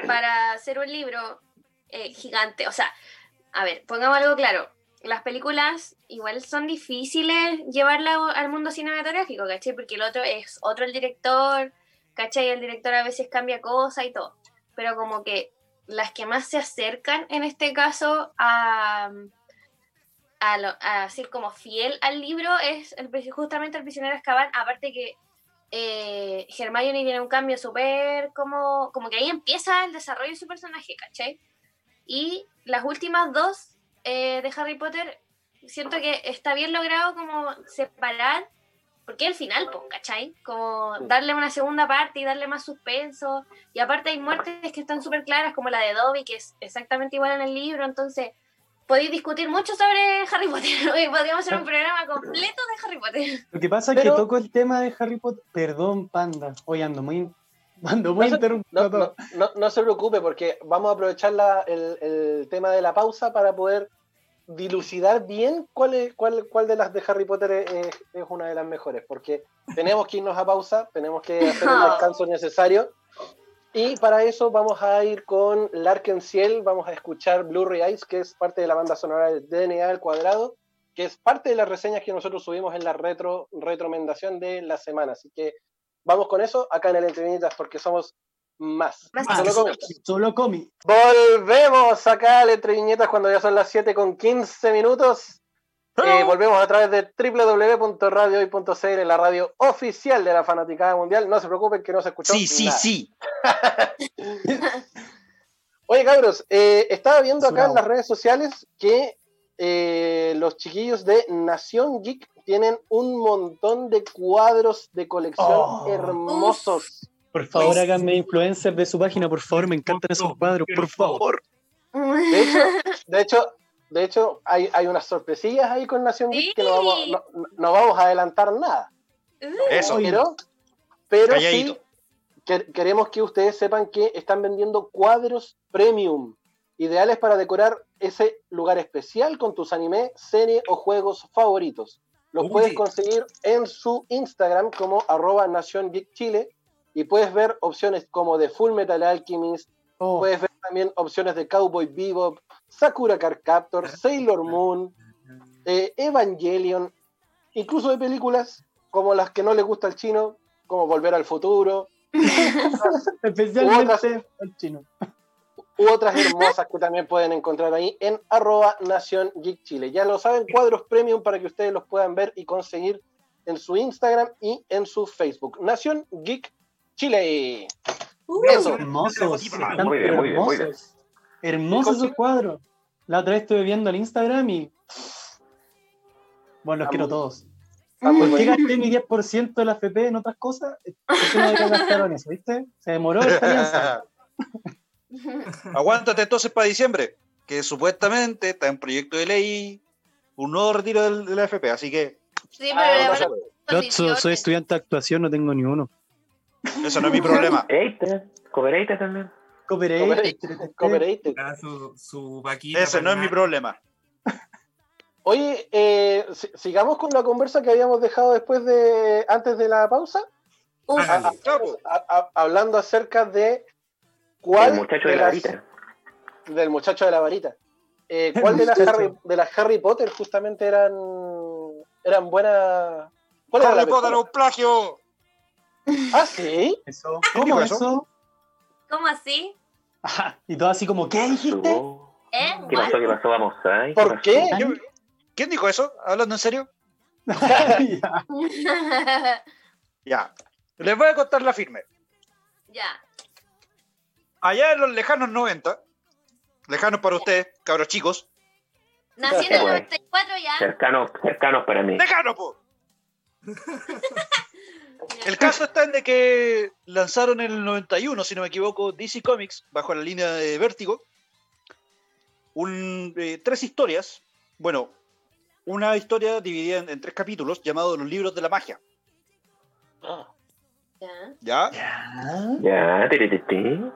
para hacer un libro eh, gigante, o sea, a ver, pongamos algo claro. Las películas igual son difíciles llevarla al mundo cinematográfico, ¿cachai? Porque el otro es otro el director, ¿cachai? El director a veces cambia cosas y todo. Pero como que las que más se acercan en este caso a, a, lo- ser como fiel al libro es el, justamente el prisionero Azkaban, aparte que eh, Hermione tiene un cambio súper como, como que ahí empieza el desarrollo de su personaje, ¿cachai? Y las últimas dos eh, de Harry Potter siento que está bien logrado como separar, porque el final, pues, ¿cachai? Como darle una segunda parte y darle más suspenso. Y aparte hay muertes que están súper claras, como la de Dobby, que es exactamente igual en el libro, entonces podéis discutir mucho sobre Harry Potter. Hoy podríamos hacer un programa completo de Harry Potter. Lo que pasa es Pero- que toco el tema de Harry Potter. Perdón, panda. Hoy ando muy, ando muy No se- No, todo. no, no, no se preocupe porque vamos a aprovechar la- el, el tema de la pausa para poder dilucidar bien cuál, es, cuál, cuál de las de Harry Potter es, es- es una de las mejores, porque tenemos que irnos a pausa, tenemos que hacer el descanso necesario. Y para eso vamos a ir con Larken Ciel, vamos a escuchar Blue Eyes, que es parte de la banda sonora de DNA al cuadrado, que es parte de las reseñas que nosotros subimos en la retro retromendación de la semana. Así que vamos con eso acá en el Entrevinitas, porque somos más. Más. Solo comienza. Solo comi. Volvemos acá al Entre Viñetas cuando ya son las 7 con 15 minutos. Eh, volvemos a través de www.radiohoy.cl, la radio oficial de la Fanaticada Mundial. No se preocupen que no se escuchó. Sí, sí, nada. sí. Oye, cabros, eh, estaba viendo acá en las redes sociales que eh, los chiquillos de Nación Geek tienen un montón de cuadros de colección Oh. hermosos. Por favor, Pues- háganme influencer de su página, por favor. Me encantan esos cuadros, por favor. De hecho, de hecho, de hecho hay, hay unas sorpresillas ahí con Nación Geek que no vamos, no, no vamos a adelantar nada. Eso. Pero, pero sí que- queremos que ustedes sepan que están vendiendo cuadros premium, ideales para decorar ese lugar especial con tus anime, serie o juegos favoritos. Los Uy. puedes conseguir en su Instagram como arroba Nación Geek Chile y puedes ver opciones como de Full Metal Alchemist, Oh, puedes ver también opciones de Cowboy Bebop, Sakura Card Captor, Sailor Moon, eh, Evangelion, incluso de películas como las que no le gusta al chino, como Volver al Futuro, especialmente al chino. U otras hermosas que también pueden encontrar ahí en arroba Nación Geek Chile. Ya lo saben, cuadros premium para que ustedes los puedan ver y conseguir en su Instagram y en su Facebook. Nación Geek Chile. Eso. Hermosos. Muy bien, muy bien, muy bien. hermosos. Esos cuadros. La otra vez estuve viendo el Instagram y. Bueno, los quiero muy- todos. Muy ¿Por qué bueno. gasté mi 10% de la FP en otras cosas? ¿Por qué no debería gastar en eso? ¿Viste? Se demoró la experiencia. Aguántate entonces para diciembre, que supuestamente está en proyecto de ley un nuevo retiro del, de la FP, así que Sí, Ah, pero no ahora nada. Yo soy, soy estudiante de actuación, no tengo ni uno. eso no es mi problema. Cobereita también. Cooperated. Ah, su, su vaquita Ese no es mi problema. Oye, eh, si- sigamos con la conversa que habíamos dejado después de antes de la pausa, Uf, A- a- Capo. a- a- hablando acerca de cuál El muchacho de la varita. del muchacho de la varita. Eh, ¿Cuál de las. Harry, de las Harry Potter justamente eran eran buenas. ¿Cuál era Harry Potter un plagio. Ah, sí. Eso. ¿Quién ¿Cómo eso? eso? ¿Cómo así? Ajá. Y todo así como, ¿qué dijiste? ¿Eh? ¿Qué pasó? ¿Qué pasó? Vamos a ¿Por qué? Yo- ¿Quién dijo eso? ¿Hablando en serio? Ya. Ya. Les voy a contar la firme. ya. Allá en los lejanos 90, lejanos para ustedes, cabros chicos, Nací en el 94 ya. Cercanos, cercanos para mí. ¡lejanos, po! El caso está en de que lanzaron en el 91, si no me equivoco, DC Comics, bajo la línea de Vértigo, un, eh, tres historias. Bueno, una historia dividida en, en tres capítulos llamado Los Libros de la Magia. Ya. ¿Ya? Ya. Ya, tirititi.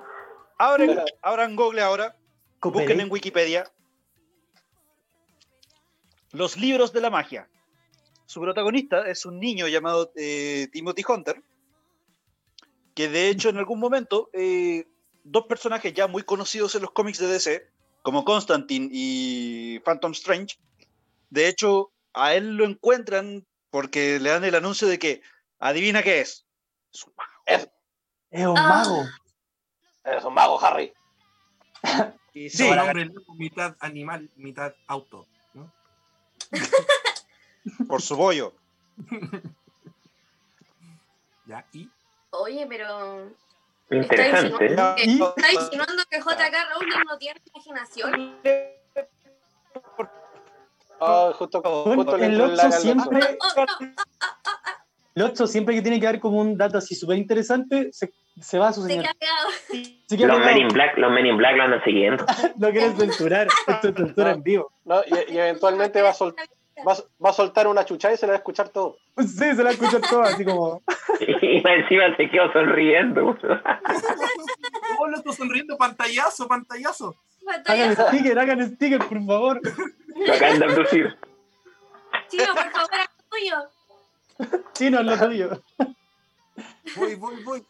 Abren, abran Google ahora, busquen en Wikipedia. Los Libros de la Magia. Su protagonista es un niño llamado eh, Timothy Hunter, que de hecho en algún momento eh, dos personajes ya muy conocidos en los cómics de DC, como Constantine y Phantom Strange, de hecho a él lo encuentran porque le dan el anuncio de que adivina qué es. Es un mago. Es un Ah. mago. Eres un mago, Harry. Y Sí, hombre loco, mitad animal, mitad auto. ¿no? por su bollo. Ya, y Oye, pero. Interesante. Está ¿Y? insinuando que, está insinuando que J.K. Rowling no tiene imaginación. Ah, justo, Bueno, justo le el el siempre, Oxxo siempre que tiene que dar como un dato así súper interesante, se, se va a su Se señor. Se queda Los. Men in Black, los Men in Black lo andan siguiendo. No quieren censurar. Esto es censura No. en vivo. No, y, y eventualmente va a, sol- va, a- va a soltar una chucha y se la va a escuchar todo. Sí, se la escuchan todas así como. Y encima se quedó sonriendo. ¡Oh, lo estoy sonriendo! ¡Pantallazo, pantallazo! Hagan sticker, hagan sticker, por favor. Lo acaban de abducir. Chino, por favor, tuyo. Chino, es lo tuyo. Voy, voy, voy.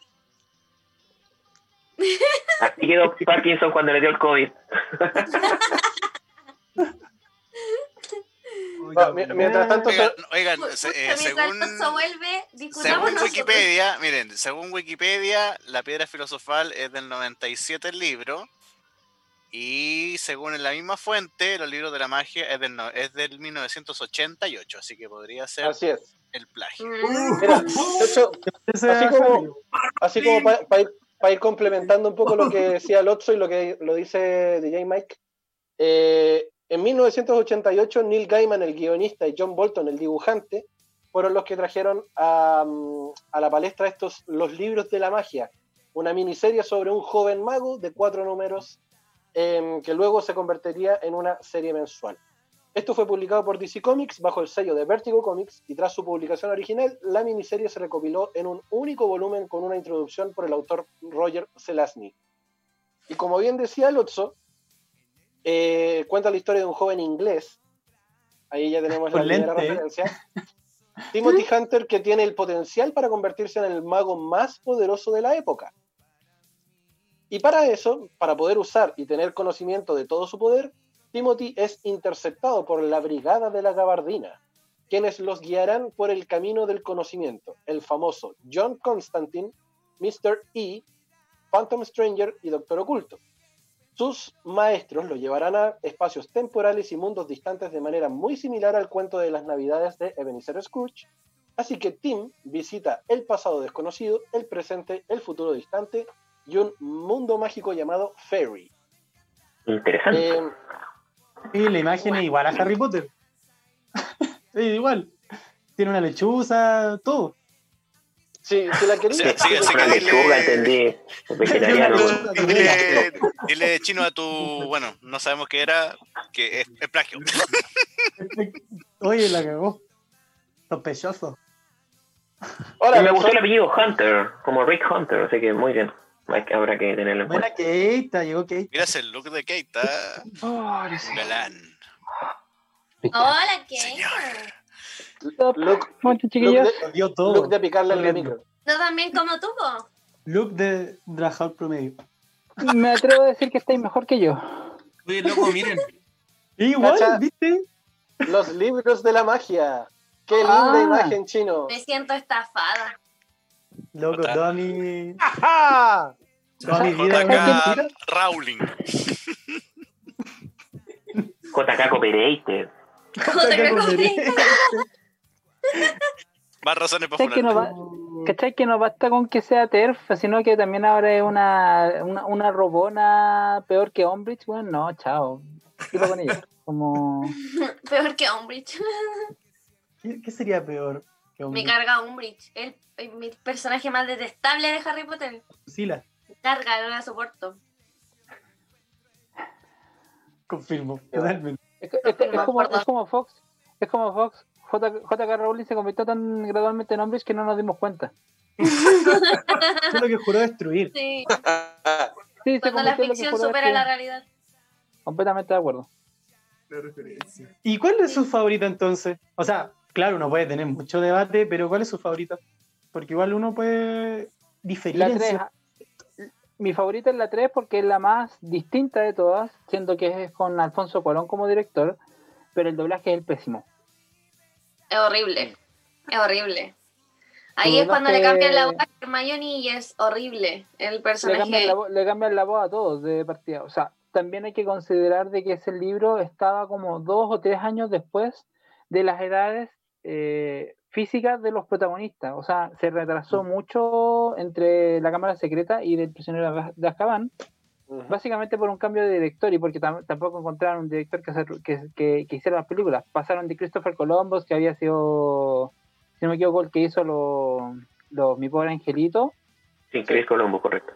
Así quedó Parkinson cuando le dio el COVID. Ah, mi- mientras tanto, Oigan, eh, según, vuelve. Wikipedia, miren, según Wikipedia, la piedra filosofal es del 97 el libro. Y según en la misma fuente, los libros de la magia es del, es del 1988, así que podría ser así es. El plagio. Mm. Mira, de hecho, Así es como- así como para ir, pa ir complementando un poco lo que decía Lotso y lo que lo dice DJ Mike, eh, en 1988 Neil Gaiman, el guionista, y John Bolton, el dibujante, fueron los que trajeron a, mm, a la palestra estos Los Libros de la Magia, una miniserie sobre un joven mago de cuatro números em, que luego se convertiría en una serie mensual. Esto fue publicado por DC Comics bajo el sello de Vertigo Comics y tras su publicación original, la miniserie se recopiló en un único volumen con una introducción por el autor Roger Zelazny. Y como bien decía Lotso, eh, cuenta la historia de un joven inglés, ahí ya tenemos la primera referencia, Timothy Hunter, que tiene el potencial para convertirse en el mago más poderoso de la época. Y para eso, para poder usar y tener conocimiento de todo su poder, Timothy es interceptado por la Brigada de la Gabardina, quienes los guiarán por el camino del conocimiento, el famoso John Constantine, Mr. E, Phantom Stranger y Doctor Oculto. Sus maestros lo llevarán a espacios temporales y mundos distantes de manera muy similar al cuento de las Navidades de Ebenezer Scrooge, así que Tim visita el pasado desconocido, el presente, el futuro distante y un mundo mágico llamado Fairy. Interesante. Eh, Sí, la imagen es igual a Harry Potter. sí, igual. Tiene una lechuza, todo. si, si la queréis, Sí, sí, sí, Una que dile- entendí. Vegetariano. Dile, dile chino a tu, bueno, no sabemos qué era, que es, es plagio. Oye, la cagó. Sospechoso. ahora, Me gustó el apellido Hunter, como Rick Hunter, así que muy bien. Que- Habrá que tenerlo en Buena cuenta. Kate, llegó Kate. Mira ese look de un galán. Hola. Señor. look, Mucho look chiquillos. de, dio todo. look de picarle el Corriendo. micro. ¿Tú también como tú, po? Look de Drajal promedio. Me atrevo a decir que estáis mejor que yo. Oye, loco, miren. Igual, Cacha. ¿viste? Los libros de la magia. Qué linda Ah. imagen, chino. Me siento estafada. Loco, mi, ¡Ajá! mentira. JK Rowling. JK Cooperator. Joder, qué Más razones para ¿Sabes que no va- ¿Cachai? Que no basta con que sea TERF, sino que también ahora es una, una, una robona peor que Ombridge. Bueno, no, chao. Tiro con ella. Como. Peor que Umbridge. ¿Qué, qué sería peor Me carga Umbridge. El, el- mi personaje más detestable de Harry Potter. Sila? Me carga, no la soporto. Confirmo, totalmente. Es, es- es No, como, es como Fox. Es como Fox. J, JK Rowling se convirtió tan gradualmente en Ombridge que no nos dimos cuenta. Es lo que juró destruir. Sí, Sí, se cuando la ficción supera la realidad. Completamente de acuerdo. ¿Y cuál es su favorita entonces? O sea, claro, uno puede tener mucho debate, pero ¿cuál es su favorita? Porque igual uno puede diferir. La en 3. cierto- Mi favorita es la 3 porque es la más distinta de todas, siendo que es con Alfonso Cuarón como director, pero el doblaje es el pésimo. Es horrible. Es horrible. Ahí es cuando le cambian la voz a Hermione y es horrible. El Le cambian, personaje. la, le cambian la voz a todos de partida. O sea, también hay que considerar de que ese libro estaba como dos o tres años después de las edades eh, físicas de los protagonistas. O sea, se retrasó mucho entre la Cámara Secreta y del prisionero de Azkaban, básicamente por un cambio de director y porque tam- tampoco encontraron un director que, hacer- que, que- que hiciera las películas. Pasaron de Christopher Columbus, que había sido, si no me equivoco, el que hizo los los Mi Pobre Angelito, Sí, Chris Colombo, correcto.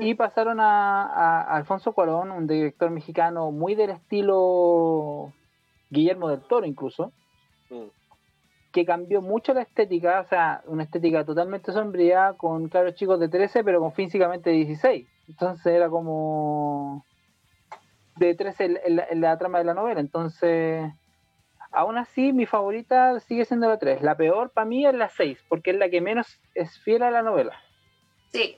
y pasaron a Alfonso Cuarón, un director mexicano muy del estilo Guillermo del Toro incluso, Mm. Que cambió mucho la estética, o sea, una estética totalmente sombría con claros chicos de 13, pero con físicamente 16. Entonces era como de 13 en, en la, en la trama de la novela. Entonces, aún así, mi favorita sigue siendo la 3. La peor para mí es la 6, porque es la que menos es fiel a la novela. Sí.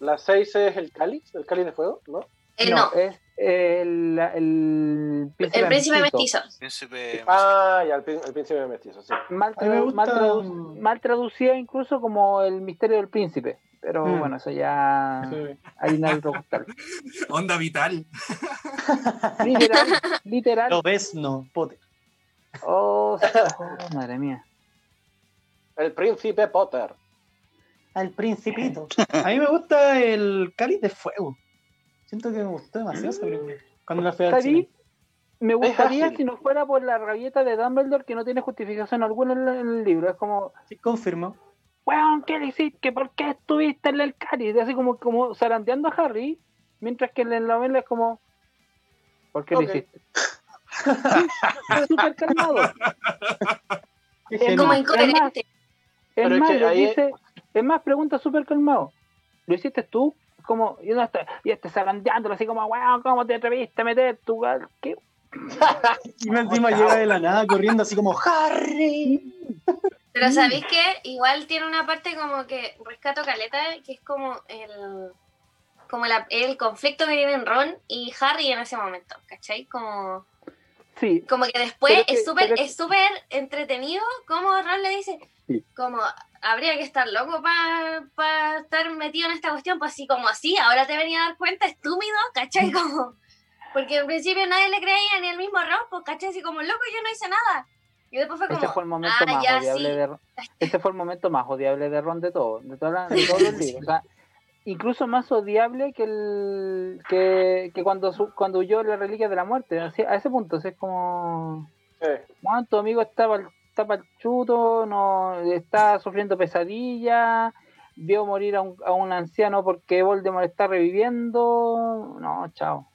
La 6 es el cáliz, el cáliz de fuego, ¿no? Eh, no, es el, el príncipe, el príncipe mestizo. Príncipe. Ah, ya, el, el príncipe mestizo, sí. Mal, tradu- gusta- mal, tradu- mal incluso como el misterio del príncipe. Pero Mm. bueno, eso ya Sí. hay una. Onda vital. Literal, literal. Lo ves, no, Potter. Oh, oh, madre mía. El príncipe Potter. Al principito. A mí me gusta el cáliz de fuego. Siento que me gustó demasiado esa película. Cuando la fui al cine. Me gustaría si no fuera por la rabieta de Dumbledore que no tiene justificación alguna en el- libro. Es como, Sí, confirmo. weón, ¿qué le hiciste? ¿Por qué estuviste en el cáliz? Así como, como zarandeando a Harry, mientras que en la novela es como, ¿por qué Ok. lo hiciste? Es súper calmado. Es Es como incoherente. Es es más, que le ahí- dice, es más, pregunta súper calmado. ¿Lo hiciste tú? Como, y uno está, y este zarandeándolo así como, weón, ¿cómo te atreviste a meter tu gal- ¿Qué? Y encima llega de la nada corriendo así como ¡Harry! Pero ¿sabéis que Igual tiene una parte como que rescato caleta, que es como el como la- el conflicto que tienen Ron y Harry en ese momento, ¿cachai? Como, Sí, como que después es súper es súper entretenido como Ron le dice, Sí. como habría que estar loco para estar metido en esta cuestión, pues así como así, ahora te venía a dar cuenta, estúpido, ¿cachai? Como, porque en principio nadie le creía ni el mismo Ron, pues, ¿cachai? Así como, loco, yo no hice nada. Y después fue como, ese fue el momento ah, más ya, odiable sí. de. Ese fue el momento más odiable de Ron de todo, de, toda la- de todos los libros. O sea, incluso más odiable que el que, que cuando su- cuando huyó la reliquia de la muerte. Así, a ese punto, así es como Sí. "Juan, tu amigo estaba al- está pa'l chuto, no está sufriendo pesadillas, vio morir a un, a un anciano porque Voldemort está reviviendo. No, chao.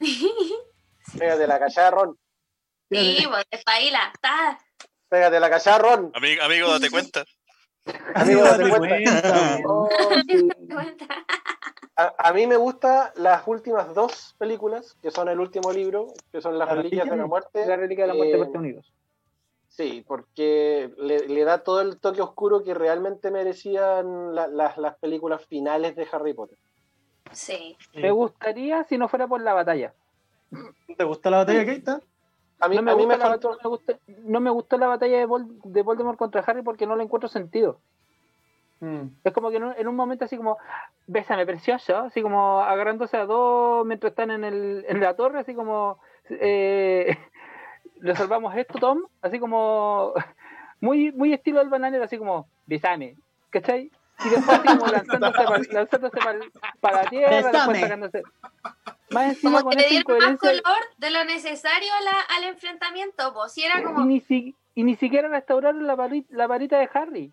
Pégate la callada, Ron. Sí, pues, espaila, está. Pégate la callada, Ron. Amigo, amigo, date cuenta. Amigo, date cuenta. Oh, sí. a, a mí me gustan las últimas dos películas, que son el último libro, que son Las La Reliquias de la reliquia. Muerte. La reliquia de la muerte Eh, unidos. Sí, porque le, le da todo el toque oscuro que realmente merecían la- las- las películas finales de Harry Potter. Sí. Me gustaría si no fuera por la batalla. ¿Te gusta la batalla, Keita? A mí, no, me a mí me la faltó. batalla- me gusta- no me gustó la batalla de, Vol- de Voldemort contra Harry porque no le encuentro sentido. Mm. Es como que en un, en un momento así como, bésame precioso, así como agarrándose a dos mientras están en, el, en la torre, así como, eh, resolvamos esto, Tom, así como, muy, muy estilo del bananero, así como, bésame, ¿cachai? Y después así como lanzándose, para, lanzándose para, para la tierra, después sacándose. Más encima Como con que le esa dieron más color de lo necesario la- al enfrentamiento, pues si era y como, ni, si- y ni siquiera restauraron la, vari- la varita de Harry.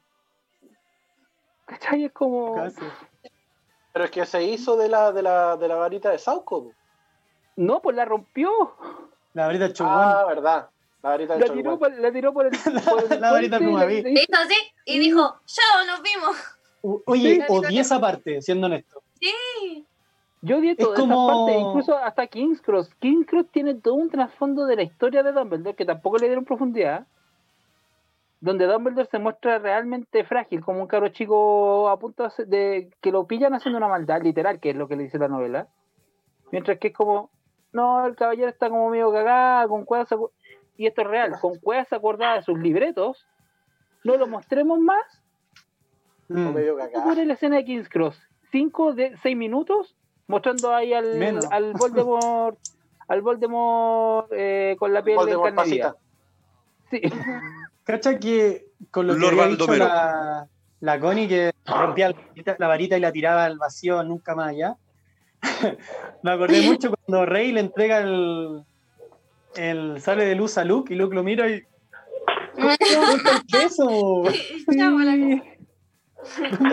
¿Cachai? Es como... Casi. Pero es que se hizo de la, de la, de la varita de Sauco. No, pues la rompió. La varita chugón. Ah, verdad. La varita de La tiró, por, la tiró por el, por el la varita Rumaví. le- hizo así y dijo, yo nos vimos. Oye, Sí. odié esa parte, siendo honesto. Sí. Yo odié Es toda como- esa parte, incluso hasta King's Cross. King's Cross tiene todo un trasfondo de la historia de Dumbledore que tampoco le dieron profundidad. Donde Dumbledore se muestra realmente frágil, como un caro chico a punto de hacer- de que lo pillan haciendo una maldad, literal, que es lo que le dice la novela. Mientras que es como, no, el caballero está como medio cagado, con cuevas, y esto es real, con cuevas acordadas de sus libretos, no lo mostremos más, Mm. me dio ¿Cómo cagada. era la escena de King's Cross? ¿Cinco de seis minutos? Mostrando ahí al, Menos. al Voldemort, al Voldemort eh, con la piel pasita. Sí. Cacha que con lo que Lord había dicho la, la Connie que rompía la varita, la varita y la tiraba al vacío nunca más allá. Me acordé mucho cuando Rey le entrega el, el sale de luz a Luke y Luke lo mira y ¿Dónde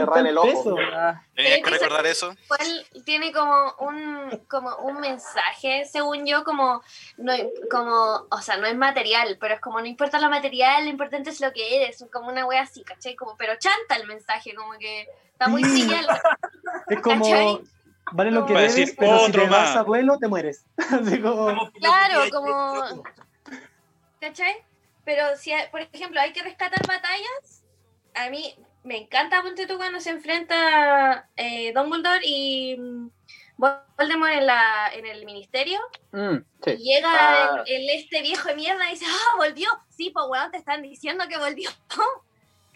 está está en el ojo. Ah, Tenías que recordar eso. Igual tiene como un como un mensaje, según yo, como no como, o sea, no es material, pero es como no importa lo material, lo importante es lo que eres, como una wea así, ¿cachai? Como, pero chanta el mensaje, como que está muy Sí. Es como, ¿Cachai? Vale lo que Va a debes, decir pero si otro te vas más. a vuelo te mueres. Así como, Claro, como ¿cachai? Pero si, por ejemplo, hay que rescatar batallas, a mí me encanta ponte tú cuando se enfrenta eh, Dumbledore y mm, Voldemort en, la, en el ministerio mm, y sí. llega Ah. el, el este viejo de mierda y dice, ah, volvió. Sí, pues weón, te están diciendo que volvió.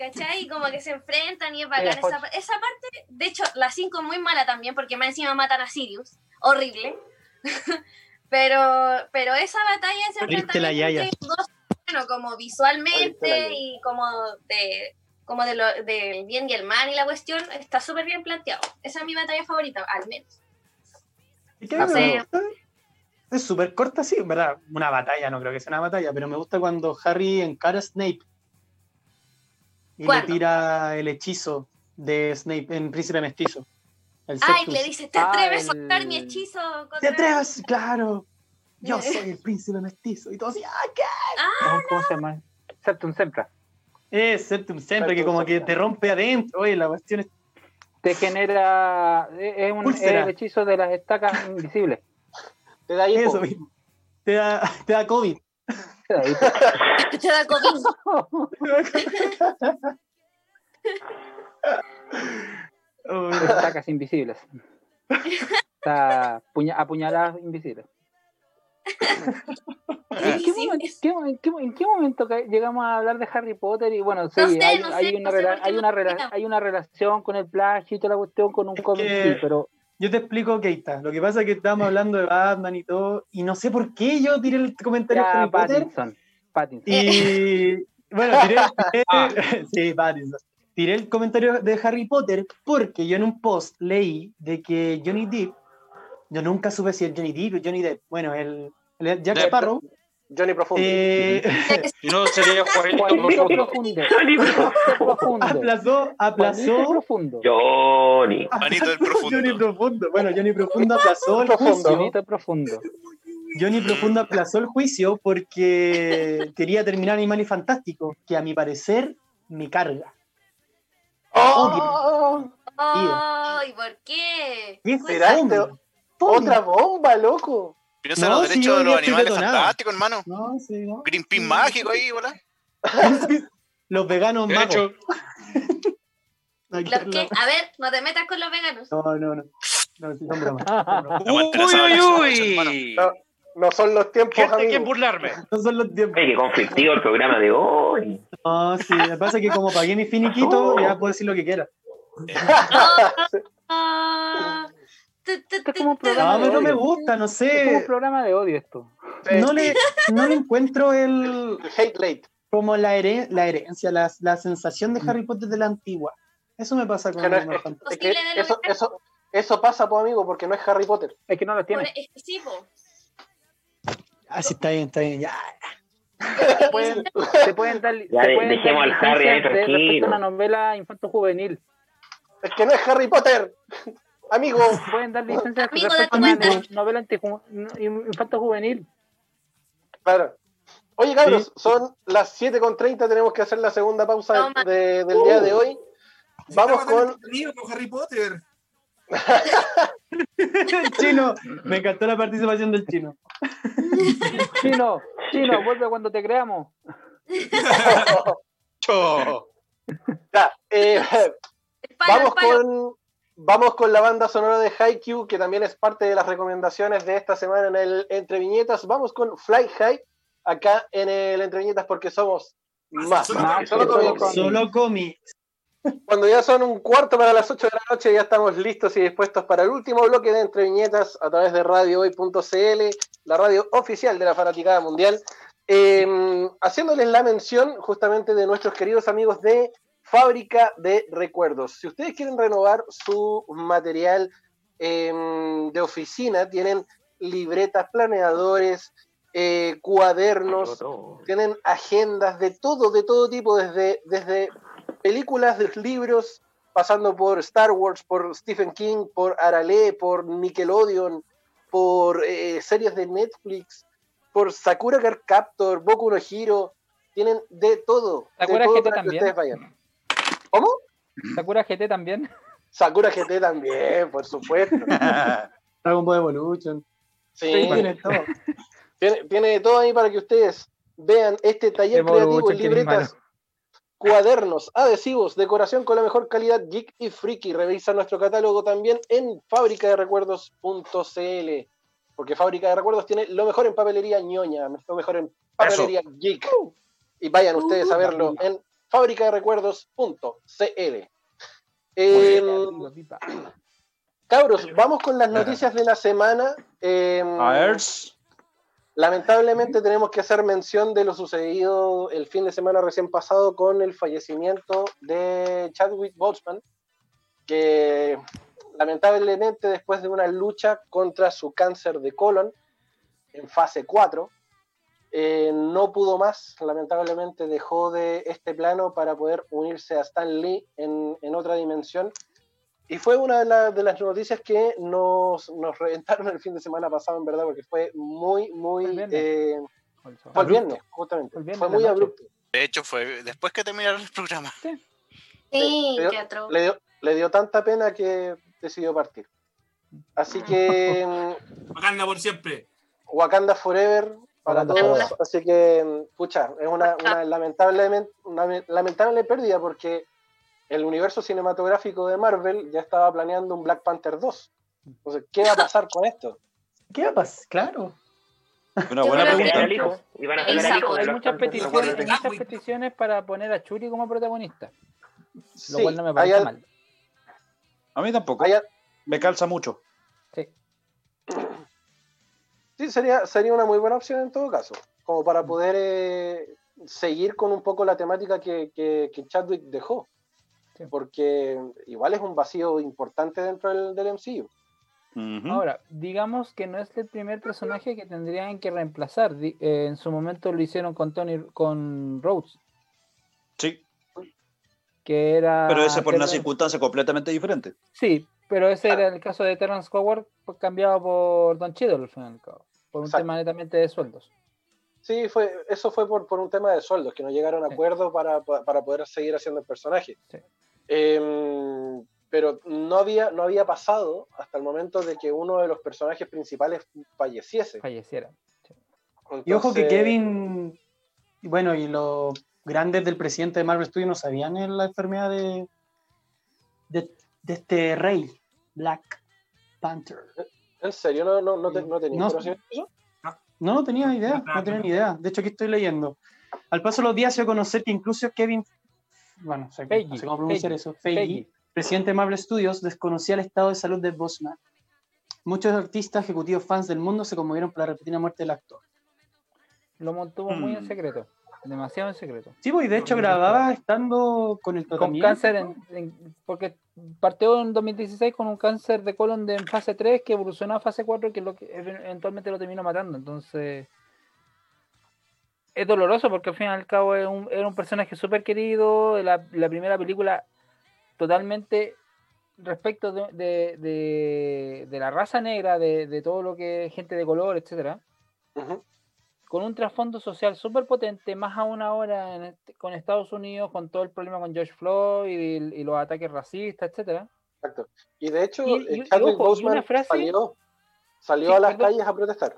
¿Cachai? Y como que se enfrentan y es bacán. Esa, esa parte, de hecho, la 5 es muy mala también porque más encima matan a Sirius. Horrible. pero, pero esa batalla, la enfrentamiento dos, bueno, como visualmente y como de como de lo, del bien y el mal y la cuestión, está súper bien planteado. Esa es mi batalla favorita, al menos. Es súper corta, sí, en verdad. Una batalla, no creo que sea una batalla, pero me gusta cuando Harry encara a Snape y ¿Cuándo? le tira el hechizo de Snape en Príncipe Mestizo. El Ay, Septus. le dice, ¿te Ah, atreves a el- soltar mi hechizo? ¿Te contra-" atreves? Claro. Yo Eh. soy el Príncipe Mestizo. Y todo así, ¡ah, qué! ¿Cómo, cómo se llama? Septum Sempra. Es Septum Sempre, que Septum como que Sempra. te rompe adentro. Oye, la cuestión es. Te genera. Es, es un, es el hechizo de las estacas invisibles. Te da hipo. Eso mismo. Te da, te da COVID. Te da COVID. Estacas invisibles. Está puña- apuñaladas invisibles. ¿En qué, momento, qué- en qué- en qué momento llegamos a hablar de Harry Potter? Y bueno, sí, No sé, hay, no hay sé, una no sé rela- por qué hay, una rela- terminamos. hay una relación con el plagio y toda la cuestión con un cómic, que- sí, pero Yo te explico, Keita. Lo que pasa es que estábamos hablando de Batman y todo, y no sé por qué yo tiré el comentario de ya Harry Potter. Pattinson. Pattinson. Y bueno, tiré, tiré- sí, Pattinson. Tiré el comentario de Harry Potter porque yo en un post leí de que Johnny Depp, yo nunca supe si es Johnny Depp o Johnny Depp, bueno, el, el Jack Depp. Sparrow, Johnny Profundo. eh, no, sería Juanito Juanito Profundo. profundo. Juanito profundo. aplazó, Juanito aplazó. profundo. Johnny. Juanito del Profundo. Johnny Profundo. Bueno, Johnny Profundo aplazó el Profundo. juicio. Juanito profundo. Johnny Profundo aplazó el juicio porque quería terminar Animal y Fantástico, que a mi parecer me carga. ¡Oh! Ay, ¿por qué? ¿Qué ¿Será este-. Otra bomba, loco. Piensa en No, los sí, derechos de los animales fantásticos, hermano. No, sí, no. Greenpeace mágico ahí, ¿verdad? Los veganos magos. ¿Los lado. A ver, no te metas con los veganos. No, no, no. No, sí, son bromas. uy, uy, uy. No son los tiempos, Gente, ¿quién amigos. burlarme? No son los tiempos. Oye, qué conflictivo el programa de hoy. No, sí, me pasa que como pagué mi finiquito, ya puedo decir lo que quiera. Esto es como un programa No, de no me gusta, no Es como sé. un programa de odio esto. No le, no le encuentro el Hate late. como la, here- la herencia, la, la sensación de Harry Potter de la antigua. Eso me pasa con Que no es- que eso, mejor. eso, eso pasa, pues, amigo, porque no es Harry Potter. Es que no lo tiene. es que sí, po. Ah, sí, está bien, está bien, ya. Te pueden, te pueden dar, Ya, te de- pueden dejemos dar al Harry ahí de respecto tranquilo. a una novela infanto-juvenil. Es que no es Harry Potter. Amigo, pueden dar licencias Amigo, respecto a date una cuenta. no- novela antiju- infanto-juvenil. claro. Oye, cabros, son las 7.30, tenemos que hacer la segunda pausa de- del día de hoy. Vamos con... con Harry Potter. Chino, me encantó la participación del chino. Chino, chino, vuelve cuando te creamos. Cho. Ya, eh, vamos, con, vamos con la banda sonora de Haikyuu, que también es parte de las recomendaciones de esta semana en el Entre Viñetas. Vamos con Fly High, acá en el Entre Viñetas, porque somos más. Solo más, comics. solo Solo comics. comics. Solo cómics. Cuando ya son un cuarto para las 8 de la noche, ya estamos listos y dispuestos para el último bloque de Entre Viñetas a través de radiohoy.cl, la radio oficial de la Fanaticada Mundial. Eh, haciéndoles la mención justamente de nuestros queridos amigos de Fábrica de Recuerdos. Si ustedes quieren renovar su material eh, de oficina, tienen libretas, planeadores, eh, cuadernos, tienen agendas de todo, de todo tipo, desde, desde películas, de libros, pasando por Star Wars, por Stephen King, por Arale, por Nickelodeon, por eh, series de Netflix, por Sakura Card Captor, Boku no Hero, tienen de todo. de Sakura todo GT para que también. ustedes vayan. ¿Cómo? Sakura GT también. Sakura GT también, por supuesto. Dragon Ball Evolution. Sí, Tiene todo. tiene, tiene de todo ahí para que ustedes vean este taller creativo, eres libretas, cuadernos, adhesivos, decoración con la mejor calidad geek y freaky. Revisa nuestro catálogo también en fábricaderecuerdos.cl porque Fábrica de Recuerdos tiene lo mejor en papelería ñoña, lo mejor en papelería geek. Y vayan ustedes a verlo en fábricaderecuerdos.cl. Em, cabros, vamos con las noticias de la semana. Em, A ver. Lamentablemente tenemos que hacer mención de lo sucedido el fin de semana recién pasado con el fallecimiento de Chadwick Boseman, que lamentablemente después de una lucha contra su cáncer de colon en fase 4, eh, no pudo más, lamentablemente dejó de este plano para poder unirse a Stan Lee en, en otra dimensión. Y fue una de, la- de las noticias que nos, nos reventaron el fin de semana pasado, en verdad, porque fue muy, muy... Fue el viernes. eh, fue el viernes, justamente. Fue el viernes Fue muy abrupto. De hecho, fue después que terminaron el programa. Sí, le, dio, teatro. le dio- le dio tanta pena que decidió partir. Así que Wakanda por siempre. Wakanda Forever para todos. Así que, mm, pucha, es una, una lamentable, una lamentable pérdida porque el universo cinematográfico de Marvel ya estaba planeando un Black Panther 2. Entonces, ¿qué va a pasar con esto? ¿Qué va a pasar? Claro. Una buena pregunta. al hijo. Y van a sacar al Esa, hijo de Hay muchas peticiones, hay muchas peticiones para poner a Churi como protagonista, lo Sí, cual no me parece al- mal. A mí tampoco. al- Me calza mucho. Sí. Sería, sería una muy buena opción en todo caso, como para poder eh, seguir con un poco la temática que, que- que Chadwick dejó, Sí. porque igual es un vacío importante dentro del, del MCU. Ahora, digamos que no es el primer personaje que tendrían que reemplazar. Eh, en su momento lo hicieron con Tony, con Rhodes, Sí, que era. pero ese por una Terrence- circunstancia completamente diferente. Sí, pero ese era el caso de Terrence Howard pues, cambiado por Don Cheadle, al fin y al cabo, por un Exacto. tema netamente de sueldos. Sí, fue, eso fue por, por un tema de sueldos, que no llegaron a Sí. acuerdo para, para poder seguir haciendo el personaje. Sí. Em, pero no había, no había pasado hasta el momento de que uno de los personajes principales falleciese. Falleciera. Y ojo que Kevin, y bueno, y los grandes del presidente de Marvel Studios no sabían en la enfermedad de, de, de este rey, Black Panther. ¿En serio no, no, no, te- Sí. no tenía No- información de eso? No, no tenía idea, no tenía ni idea. De hecho, aquí estoy leyendo. Al paso de los días se dio a conocer que incluso Kevin, bueno, no sé, Feige, no sé cómo pronunciar Feige, eso, Feige, Feige. presidente de Marvel Studios, desconocía el estado de salud de Bosman. Muchos artistas, ejecutivos, fans del mundo se conmovieron por la repentina muerte del actor. Lo mantuvo muy en Hmm. secreto. Demasiado en secreto. Sí, pues, y de hecho grababa estando con el Con tratamiento. cáncer, en, en- porque partió en 2016 con un cáncer de colon de en fase 3 que evolucionó a fase 4 que, es lo que eventualmente lo terminó matando. Entonces, es doloroso porque al fin y al cabo es un- era un personaje súper querido. La, la primera película totalmente respecto de, de- de- de la raza negra, de, de todo lo que es gente de color, etcétera Ujú. Con un trasfondo social súper potente, más aún ahora en este- con Estados Unidos, con todo el problema con George Floyd y, y los ataques racistas, etcétera. Exacto. Y de hecho, Y- eh, y- Chadwick ojo, Boseman frase- salió, salió Sí, a las perdón. calles a protestar.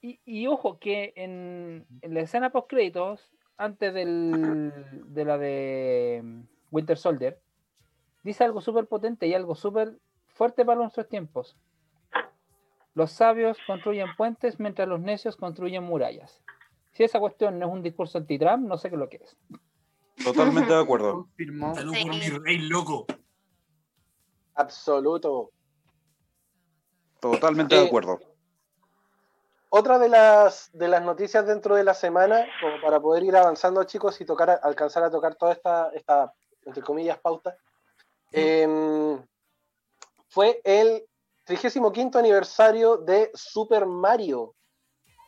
Y, y ojo, que en, en la escena post créditos, antes del, de la de mm, Winter Soldier, dice algo súper potente y algo súper fuerte para nuestros tiempos. Los sabios construyen puentes mientras los necios construyen murallas. Si esa cuestión no es un discurso anti-Trump, no sé qué es lo que es. Totalmente de acuerdo. Confirmó. Salud por mi rey loco. Absoluto. Totalmente de Eh, acuerdo. Otra de las, de las noticias dentro de la semana, como para poder ir avanzando, chicos, y tocar, alcanzar a tocar toda esta, esta entre comillas, pauta, em, fue el 35 aniversario de Super Mario.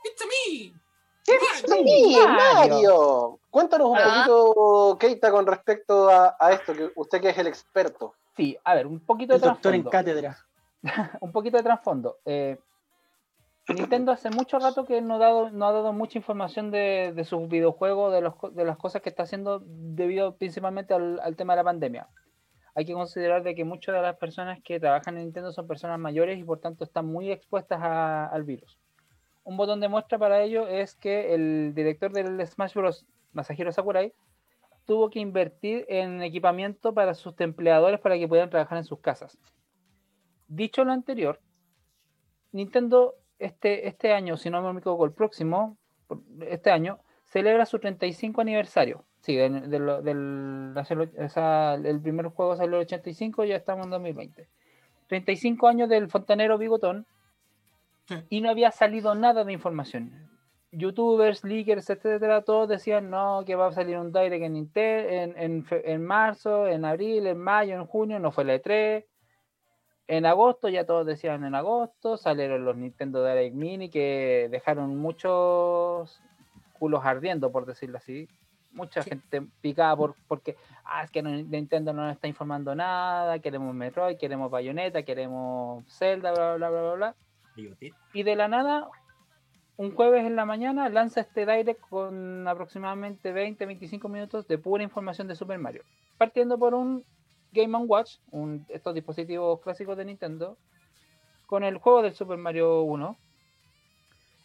It's me. ¡Sí, Mario! Cuéntanos un Ah. poquito, Keita, con respecto a, a esto, que usted que es el experto. Sí, a ver, un poquito de El doctor en trasfondo. cátedra. un poquito de trasfondo. Eh, Nintendo hace mucho rato que no ha dado, no ha dado mucha información de, de sus videojuegos, de, los de las cosas que está haciendo debido principalmente al, al tema de la pandemia. Hay que considerar de que muchas de las personas que trabajan en Nintendo son personas mayores y por tanto están muy expuestas a- al virus. Un botón de muestra para ello es que el director del Smash Bros. Masahiro Sakurai tuvo que invertir en equipamiento para sus empleadores para que puedan trabajar en sus casas. Dicho lo anterior, Nintendo este, este año, si no me equivoco, el próximo, este año, celebra su 35 aniversario. Sí, del, del- del- o sea, el primer juego salió en el 85, ya estamos en 2020. 35 años del fontanero Bigotón Sí. y no había salido nada de información. Youtubers, leakers, etcétera, todos decían no, que va a salir un direct en, Intel, en, en, en marzo, en abril, en mayo, en junio, no fue la E3. En agosto, ya todos decían en agosto, salieron los Nintendo Direct Mini que dejaron muchos culos ardiendo, por decirlo así. Mucha Sí. gente picada por, porque ah, es que Nintendo no nos está informando nada, queremos Metroid, queremos Bayonetta, queremos Zelda, bla, bla, bla, bla, bla. Y de la nada, un jueves en la mañana lanza este direct con aproximadamente 20-25 minutos de pura información de Super Mario. Partiendo por un Game Watch, un, estos dispositivos clásicos de Nintendo, con el juego del Super Mario 1,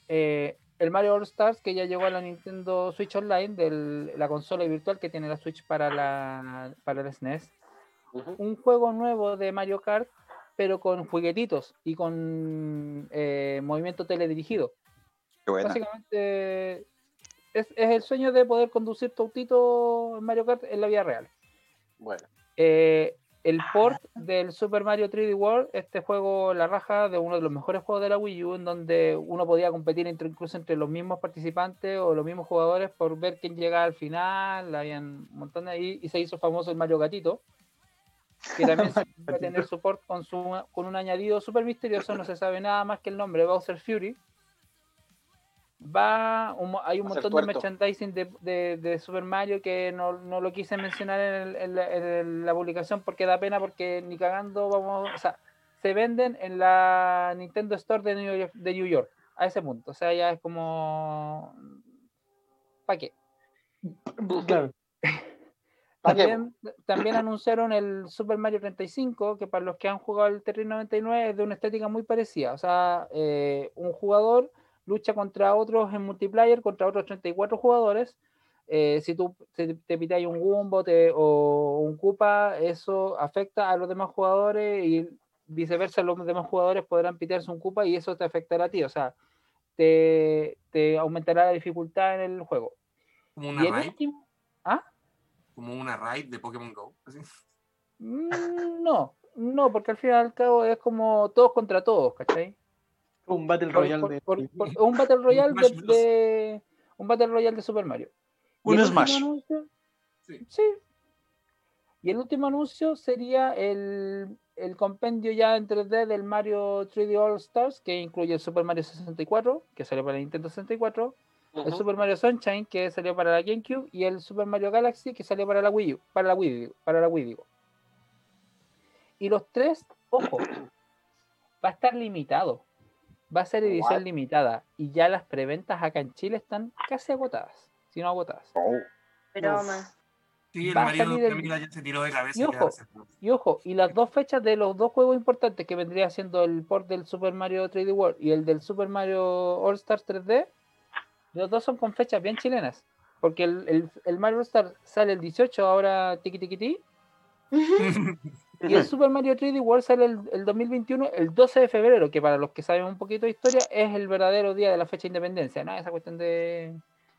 eh, el Mario All Stars que ya llegó a la Nintendo Switch Online, de la consola virtual que tiene la Switch para la, para el SNES, Ujú. un juego nuevo de Mario Kart, pero con juguetitos y con eh, movimiento teledirigido. Qué buena. Básicamente es, es el sueño de poder conducir tu autito en Mario Kart en la vida real. Bueno, Eh, el port del Super Mario 3D World, este juego, la raja de uno de los mejores juegos de la Wii U, en donde uno podía competir entre, incluso entre los mismos participantes o los mismos jugadores por ver quién llegaba al final. Habían un montón de ahí, y se hizo famoso el Mario Gatito, que también va a tener support con, su, con un añadido súper misterioso, no se sabe nada más que el nombre, Bowser Fury. Va, un hay un montón de merchandising de, de- de Super Mario que no, no lo quise mencionar en, el- en la, en la publicación porque da pena porque ni cagando vamos, o sea, se venden en la Nintendo Store de New York, de New York a ese punto, o sea, ya es como ¿para qué? Claro. ¿pa' qué, También, también anunciaron el Super Mario 35, que para los que han jugado el Terry 99 es de una estética muy parecida. O sea, eh, un jugador lucha contra otros en multiplayer, contra otros 34 jugadores. Eh, si tú te, te pitáis un Gumbo te- o un Koopa, eso afecta a los demás jugadores y viceversa, los demás jugadores podrán pitearse un Koopa y eso te afectará a ti. O sea, te, te aumentará la dificultad en el juego. Como una el raid, último. ¿Ah? como una raid de Pokémon Go. así. Mm, No, no, porque al fin y al cabo es como todos contra todos, ¿cachai? Un Battle Royale por- de. por- por- un Battle Royale de, un Battle Royale de Super Mario. Un Smash. anuncio- Sí. sí. Y el último anuncio sería el, el compendio ya en 3D del Mario 3D All Stars, que incluye el Super Mario 64, que salió para Nintendo 64, el. Super Mario Sunshine, que salió para la GameCube, y el Super Mario Galaxy, que salió para la Wii U, para la Wii, para la Wii, digo. Y los tres, ojo, va a estar limitado. Va a ser edición What? limitada. Y ya las preventas acá en Chile están casi agotadas, si no agotadas. Broma. Sí, el Va a marido de el- Camila ya se tiró de cabeza. Y ojo. Y ojo, y las dos fechas de los dos juegos importantes que vendría siendo el port del Super Mario 3D World y el del Super Mario All Stars 3D, los dos son con fechas bien chilenas. Porque el, el, el Mario All Stars sale el 18, ahora tiki tiki ti, y el Super Mario 3D World sale el, el 2021, el 12 de febrero, que para los que saben un poquito de historia, es el verdadero día de la fecha de independencia, ¿no? Esa cuestión de,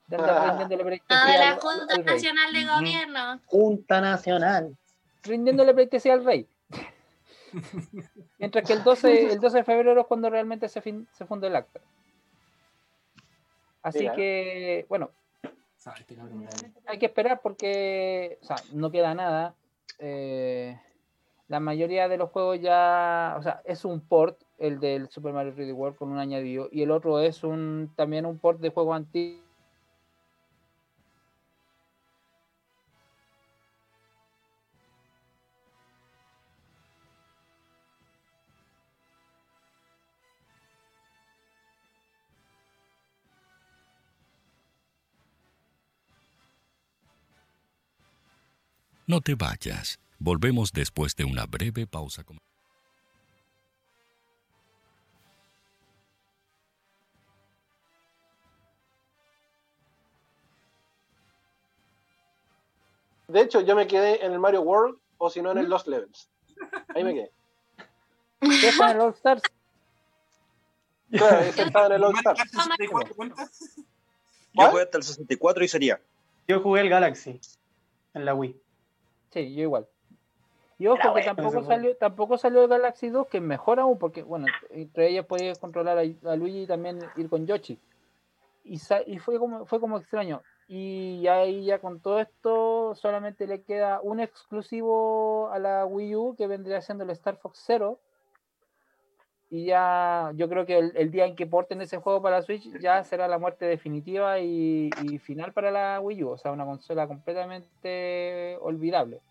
de andar Ah. pleitesía de la Junta al rey. Nacional de. Gobierno. Junta Nacional. rindiéndole pleitesía al rey. Mientras que el 12, el 12 de febrero es cuando realmente se, fin- se funda el acta. Así Mira. que, bueno, hay que esperar porque, o sea, no queda nada. Eh, la mayoría de los juegos ya, o sea, es un port, el del Super Mario 3D World con un añadido, y el otro es un también un port de juego antiguo. No te vayas. Volvemos después de una breve pausa. De hecho, yo me quedé en el Mario World o si no en el Lost Levels. Ahí me quedé. ¿Qué está en el All Stars? Claro, ese estaba en el All Mario Star. Kart 64 cuenta? Yo jugué hasta el 64 y sería. Yo jugué el Galaxy en la Wii. Sí, yo igual. Y ojo que bueno tampoco salió, tampoco salió el Galaxy 2, que mejor aún, porque bueno, entre ellas podías controlar a, a Luigi y también ir con Yoshi. Y, fue como fue como extraño. Y ahí ya con todo esto solamente le queda un exclusivo a la Wii U que vendría siendo el Star Fox Zero. Y ya yo creo que el, el día en que porten ese juego para la Switch ya será la muerte definitiva y, y final para la Wii U. O sea, una consola completamente olvidable.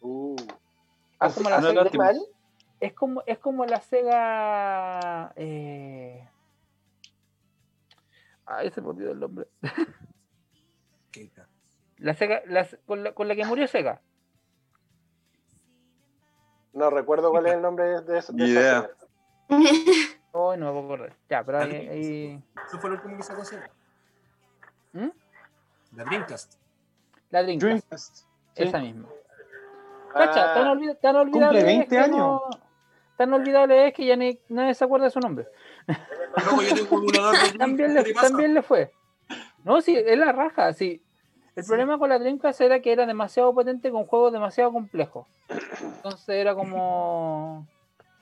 Uh. Es como la Sega- de mal. Es como, es como la Sega. Eh... Ay, se me olvidó el nombre. La Sega, la- con, la, con la que murió Sega. No recuerdo cuál es el nombre de, esa- idea. Oh, no me puedo acordar. Ya, pero ahí. Ahí- Eso fue lo último que sacó Sega. ¿Mm? La Dreamcast. La Dreamcast, Dreamcast. Sí. esa misma. Cacha, tan, Ah, olvida- tan olvidable. Cumple 20 es que años. no- tan olvidable es que ya ni, nadie se acuerda de su nombre. Luego yo tengo un También ¿Qué le, también le fue. No, sí, es la raja, sí. El problema con la Dreamcast era que era demasiado potente con juegos demasiado complejos. Entonces era como.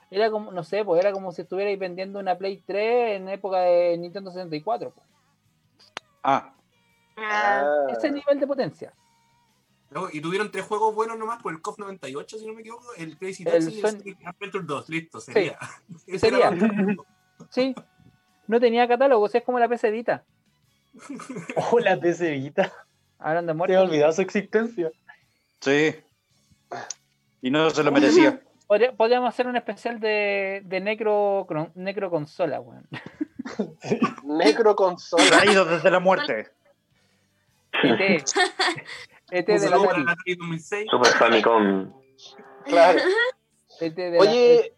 Era como, no sé, pues era como si estuvierais vendiendo una Play 3 en época de Nintendo 64. pues. Ah, Ah, ah. Ese nivel de potencia. Y tuvieron tres juegos buenos nomás por el COF 98, si no me equivoco. El Crazy El Taxi y el Son- Sonic Adventure 2. Listo, sería. Sería. Sí. No tenía catálogo, o sea, es como la PC Vita. Oh, la PC Vita. Hablan de Se muerte. me olvidado su existencia. sí. Y no se lo merecía. Podría- podríamos hacer un especial de, de Necro, necro Consola, weón. Necro consola. Traído desde la muerte. ET. ET Un de la Atari. la Atari 2006. Super Famicom. Claro. ET de la, Oye,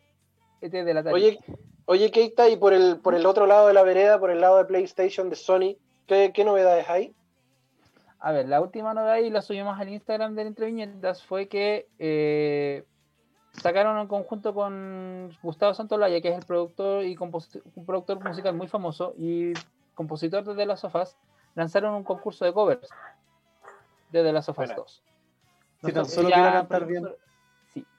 ET de la Atari. oye, oye, Keita, y por el, por el otro lado de la vereda, por el lado de PlayStation de Sony, ¿qué, qué novedades hay? A ver, la última novedad y la subimos al Instagram de Entre Viñetas fue que eh, sacaron en conjunto con Gustavo Santolaya, que es el productor y un productor musical muy famoso y compositor de The Last of Us, lanzaron un concurso de covers de The Last of Us Buena. 2. Si tan solo ya- cantar bien. Sí.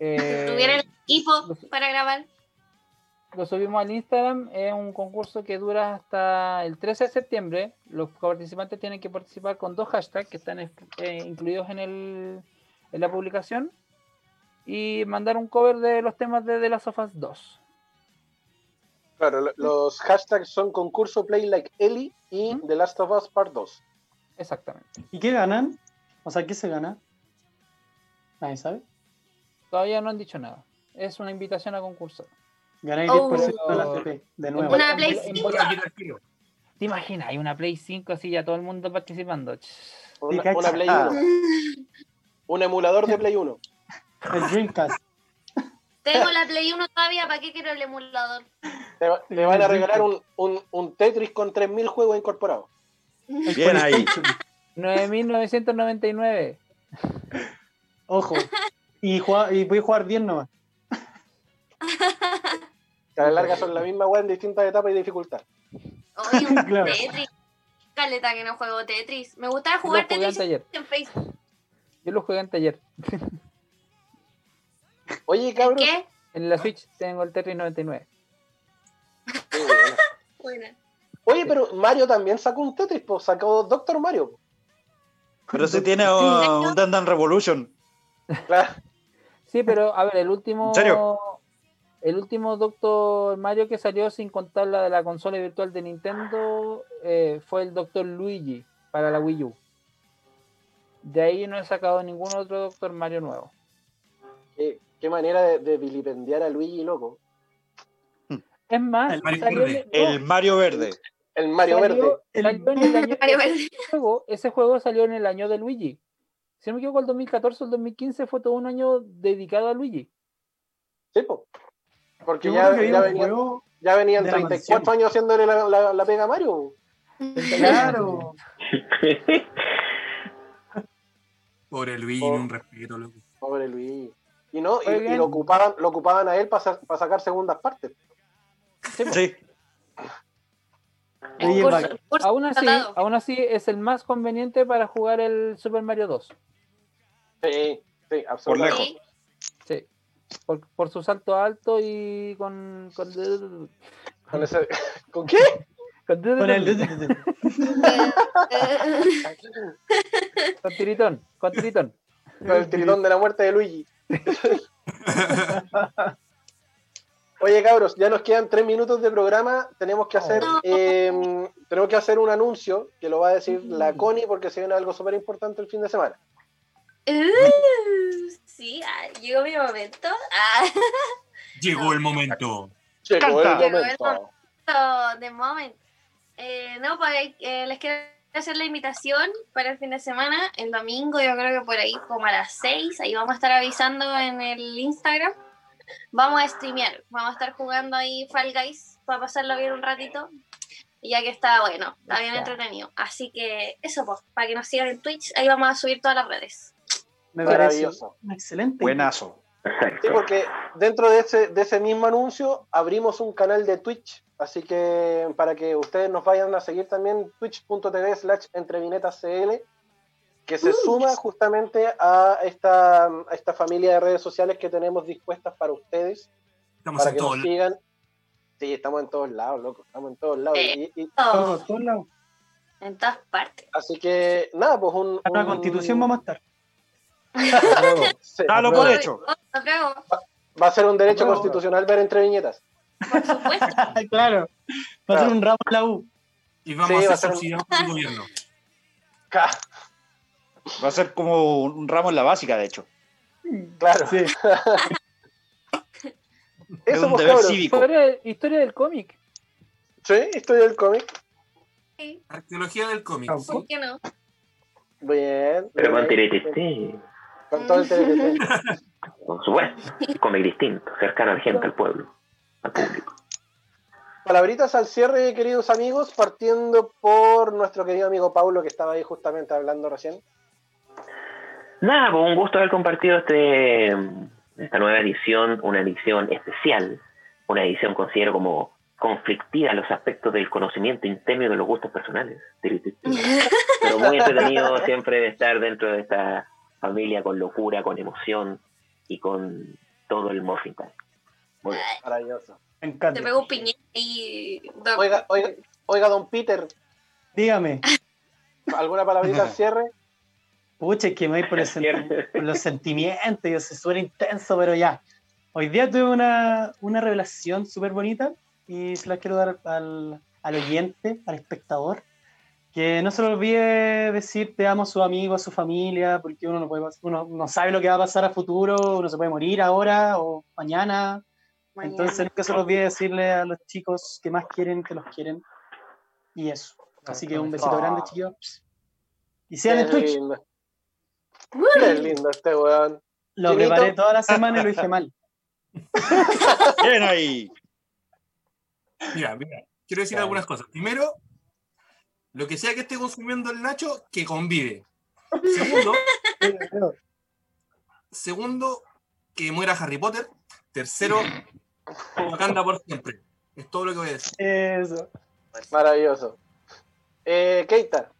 Eh, ¿Tuviera el equipo para grabar? lo subimos al Instagram, es un concurso que dura hasta el 13 de septiembre. Los participantes tienen que participar con dos hashtags que están eh, incluidos en, el, en la publicación y mandar un cover de los temas de The Last of Us 2. Claro, lo- los hashtags son concurso Play Like Ellie y ¿Mm? The Last of Us Part 2. Exactamente. ¿Y qué ganan? O sea, ¿qué se gana? Nadie sabe. Todavía no han dicho nada. Es una invitación a concursar. Ganáis Oh. 10% de la FP, de nuevo. Una Play en- en- 5. Aquí tranquilo. ¿Te imaginas? Hay una Play 5 así ya todo el mundo participando. Una, una Play 1. Un emulador de Play 1. El Dreamcast. Tengo la Play 1 todavía, ¿para qué quiero el emulador? Te van a regalar un, un, un Tetris con 3.000 juegos incorporados. Bien ahí. PlayStation. 9.999. Ojo. Y, juega- y voy a jugar 10 nomás. Que a la larga son la misma web en distintas etapas y dificultad. Oye, un Claro. Tetris. Caleta que no juego Tetris. Me gustaba jugar Tetris en Facebook. Yo lo jugué antes ayer. Oye, cabros. ¿Qué? En la Switch tengo el Tetris 99. Qué buena. Oye, pero Mario también sacó un Tetris, pues sacó Doctor Mario. Pero si tiene uh, un Dan Dan Revolution. Claro. Sí, pero a ver, el último. ¿En serio? El último Doctor Mario que salió sin contar la de la consola virtual de Nintendo eh, fue el Doctor Luigi para la Wii U. De ahí no he sacado ningún otro Doctor Mario nuevo. Qué, qué manera de, de vilipendiar a Luigi, loco. Es más, El Mario salió Verde. en- no, El Mario Verde. El Mario Verde. el año- Mario Verde. ese juego, ese juego salió en el año de Luigi. Si no me equivoco, el 2014 o el 2015 fue todo un año dedicado a Luigi. Sí, po. Porque ya, que ya, venían, juego. ya venían de la 34 mansión. años haciéndole la, la- la pega a Mario. Claro. Pobre Luigi, un respeto, loco. Pobre Luigi. Y no, y, lo ocupaban, lo ocupaban a él para sacar segundas partes. Sí. Curso- curso Aún así, aún así es el más conveniente para jugar el Super Mario 2. Sí, sí, Por absolutamente. lejos. Sí. Sí. Por, por su salto alto y con. Con, Con, ese- ¿Con qué? con- Con el. con tiritón. Con tiritón. Con el tiritón de la muerte de Luigi. Oye, cabros, ya nos quedan tres minutos de programa. Tenemos que hacer, No. eh, tenemos que hacer un anuncio que lo va a decir la Connie porque se viene algo súper importante el fin de semana. Uh, sí, ah, llegó mi momento. Ah, Llegó el momento. Llegó el momento. so, de moment. Eh, no, pues eh, les quiero hacer la invitación para el fin de semana. El domingo, yo creo que por ahí, como a las 6, ahí vamos a estar avisando en el Instagram. Vamos a streamear, vamos a estar jugando ahí Fall Guys para pasarlo bien un ratito. Ya que está bueno, está bien entretenido. Así que eso, pues, para que nos sigan en Twitch, ahí vamos a subir todas las redes. Me Maravilloso. excelente. Buenazo. Sí, Perfecto. porque dentro de ese, de ese mismo anuncio abrimos un canal de Twitch, así que para que ustedes nos vayan a seguir también, twitch.tv slash entrevinetascl, que se suma justamente a esta, a esta familia de redes sociales que tenemos dispuestas para ustedes, Estamos para en que nos sigan. Sí, estamos en todos lados, loco, estamos en todos lados. Eh. Y- y- Todo, Todos, todos lados. en todas partes. así que, nada, pues un... A la un- constitución vamos a estar. Sí, Dalo por hecho. Va a ser un derecho constitucional ver entre viñetas. por supuesto. claro. Va a ser un ramo en la U. Y vamos Sí, a ser un- subsidiados por el gobierno. Va a ser como un ramo en la básica, de hecho. Claro. Sí. Es Eso, un deber cívico. Historia, historia del cómic. Sí, historia del cómic. Sí, Arqueología del cómic. ¿Por qué no? Bien. Pero con. TRT, Con todo el TRT. por supuesto. Cómic distinto, cercano a la gente, al pueblo, al público. Palabritas al cierre, queridos amigos, partiendo por nuestro querido amigo Paulo, que estaba ahí justamente hablando recién. Nada, pues un gusto haber compartido este, esta nueva edición, una edición especial, una edición considero como conflictiva en los aspectos del conocimiento interno y de los gustos personales. Pero muy entretenido siempre estar dentro de esta familia con locura, con emoción y con todo el Morphin Time. Muy bien. Maravilloso. Me encanta. Te pego un piñete y. Oiga, oiga, oiga, don Peter, Dígame. ¿alguna palabrita al cierre? Pucha, es que me voy por, el por los sentimientos, yo soy súper intenso, pero ya. Hoy día tuve una, una revelación súper bonita y se la quiero dar al, al oyente, al espectador. Que no se le olvide decir te amo a su amigo, a su familia, porque uno no, puede, uno no sabe lo que va a pasar a futuro, uno se puede morir ahora o mañana. Entonces nunca se le olvide decirle a los chicos que más quieren que los quieren. Y eso. Así que un besito grande, chicos. Y sean en Twitch. Qué lindo este weón. Lo Chinito. preparé toda la semana y lo dije mal. Bien ahí. Mira, mira, quiero decir algunas cosas. Primero, lo que sea que esté consumiendo el Nacho, que convive. Segundo, segundo, que muera Harry Potter. Tercero, Wakanda por siempre. Es todo lo que voy a decir. Eso. Maravilloso. Eh, Keita,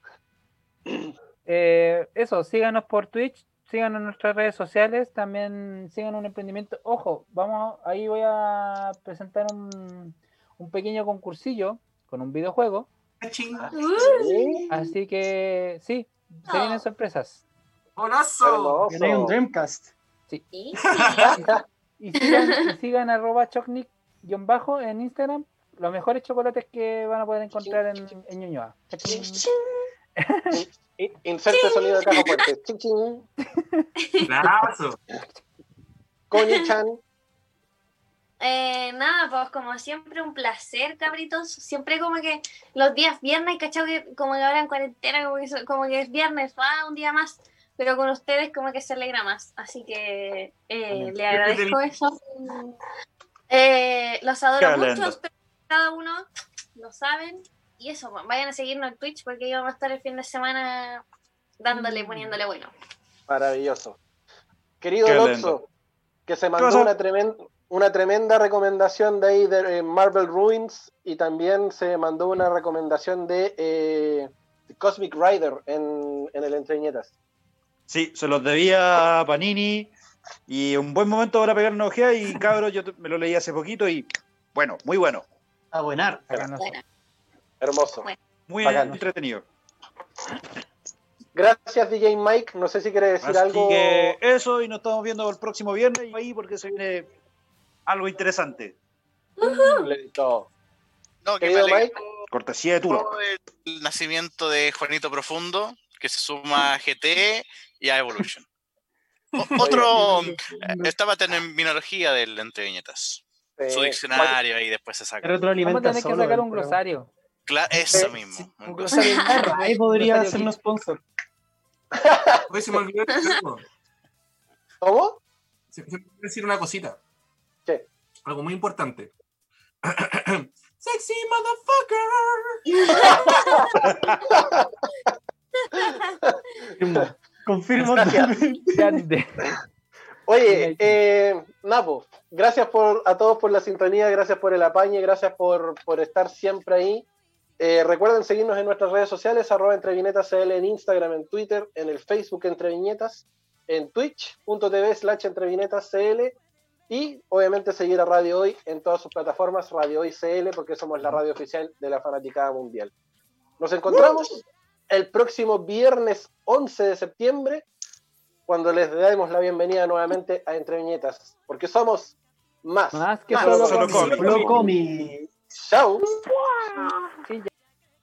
Eh, eso, síganos por Twitch, síganos en nuestras redes sociales, también sigan un emprendimiento. Ojo, vamos, ahí voy a presentar un, un pequeño concursillo con un videojuego. Cachín. ¿sí? Así que sí, se vienen sorpresas. ¡Golazo! Gané un. Dreamcast. Sí. Y sigan, y sigan arroba chocnic-bajo en Instagram, los mejores chocolates que van a poder encontrar en, en Ñuñoa. Inserte sonido de caja fuerte. Chin, chin. ¡Golazo! Coñi-chan. Eh, nada, pues como siempre un placer, cabritos. Siempre como que los días viernes, ¿cachai? Que como que ahora en cuarentena, como que, como que es viernes, va un día más. Pero con ustedes como que se alegra más. Así que eh, le agradezco eso. Eh, los adoro Qué mucho, cada uno lo saben. Y eso, pues, vayan a seguirnos en Twitch porque ahí vamos a estar el fin de semana dándole, poniéndole bueno. Maravilloso. Querido lindo. que se mandó una tremenda, una tremenda recomendación de ahí de eh, Marvel Ruins y también se mandó una recomendación de eh, Cosmic Rider en, en el Entre Viñetas. Sí, se los debía a Panini y un buen momento para pegar una ojeada y cabros, yo me lo leí hace poquito y bueno, muy bueno, A buenar. Bueno, Hermoso. Bueno. muy Bacán. entretenido. Gracias DJ Mike, no sé si quiere decir Así algo. que eso y nos estamos viendo el próximo viernes ahí porque se viene algo interesante. Listo. No, que Querido Mike, Cortesía de Turo. el nacimiento de Juanito Profundo, que se suma a GT y a Evolution. O- otro eh, estaba en terminología del entre viñetas. eh, Su diccionario y después se saca. Vamos a tener que sacar un glosario. Cla- eso mismo. glosario. Ahí podría ser un sponsor. Hoy se me olvidó. ¿Cómo? Se- se me olvidó decir una cosita. ¿Qué? Algo muy importante. Sexy motherfucker. Confirmo. Confirmo. Oye, eh, Napo, gracias por, a todos por la sintonía, gracias por el apañe, gracias por, por estar siempre ahí. Eh, recuerden seguirnos en nuestras redes sociales, arroba entre viñetas CL en Instagram, en Twitter, en el Facebook entre viñetas, en twitch.tv slash entre viñetas CL y obviamente seguir a Radio Hoy en todas sus plataformas, Radio Hoy CL, porque somos la radio oficial de la Fanaticada Mundial. Nos encontramos el próximo viernes 11 de septiembre cuando les demos la bienvenida nuevamente a Entre Viñetas, porque somos más. Más que Más solo, solo cómics. cómics. Lo comi. Chao. Sí, ya.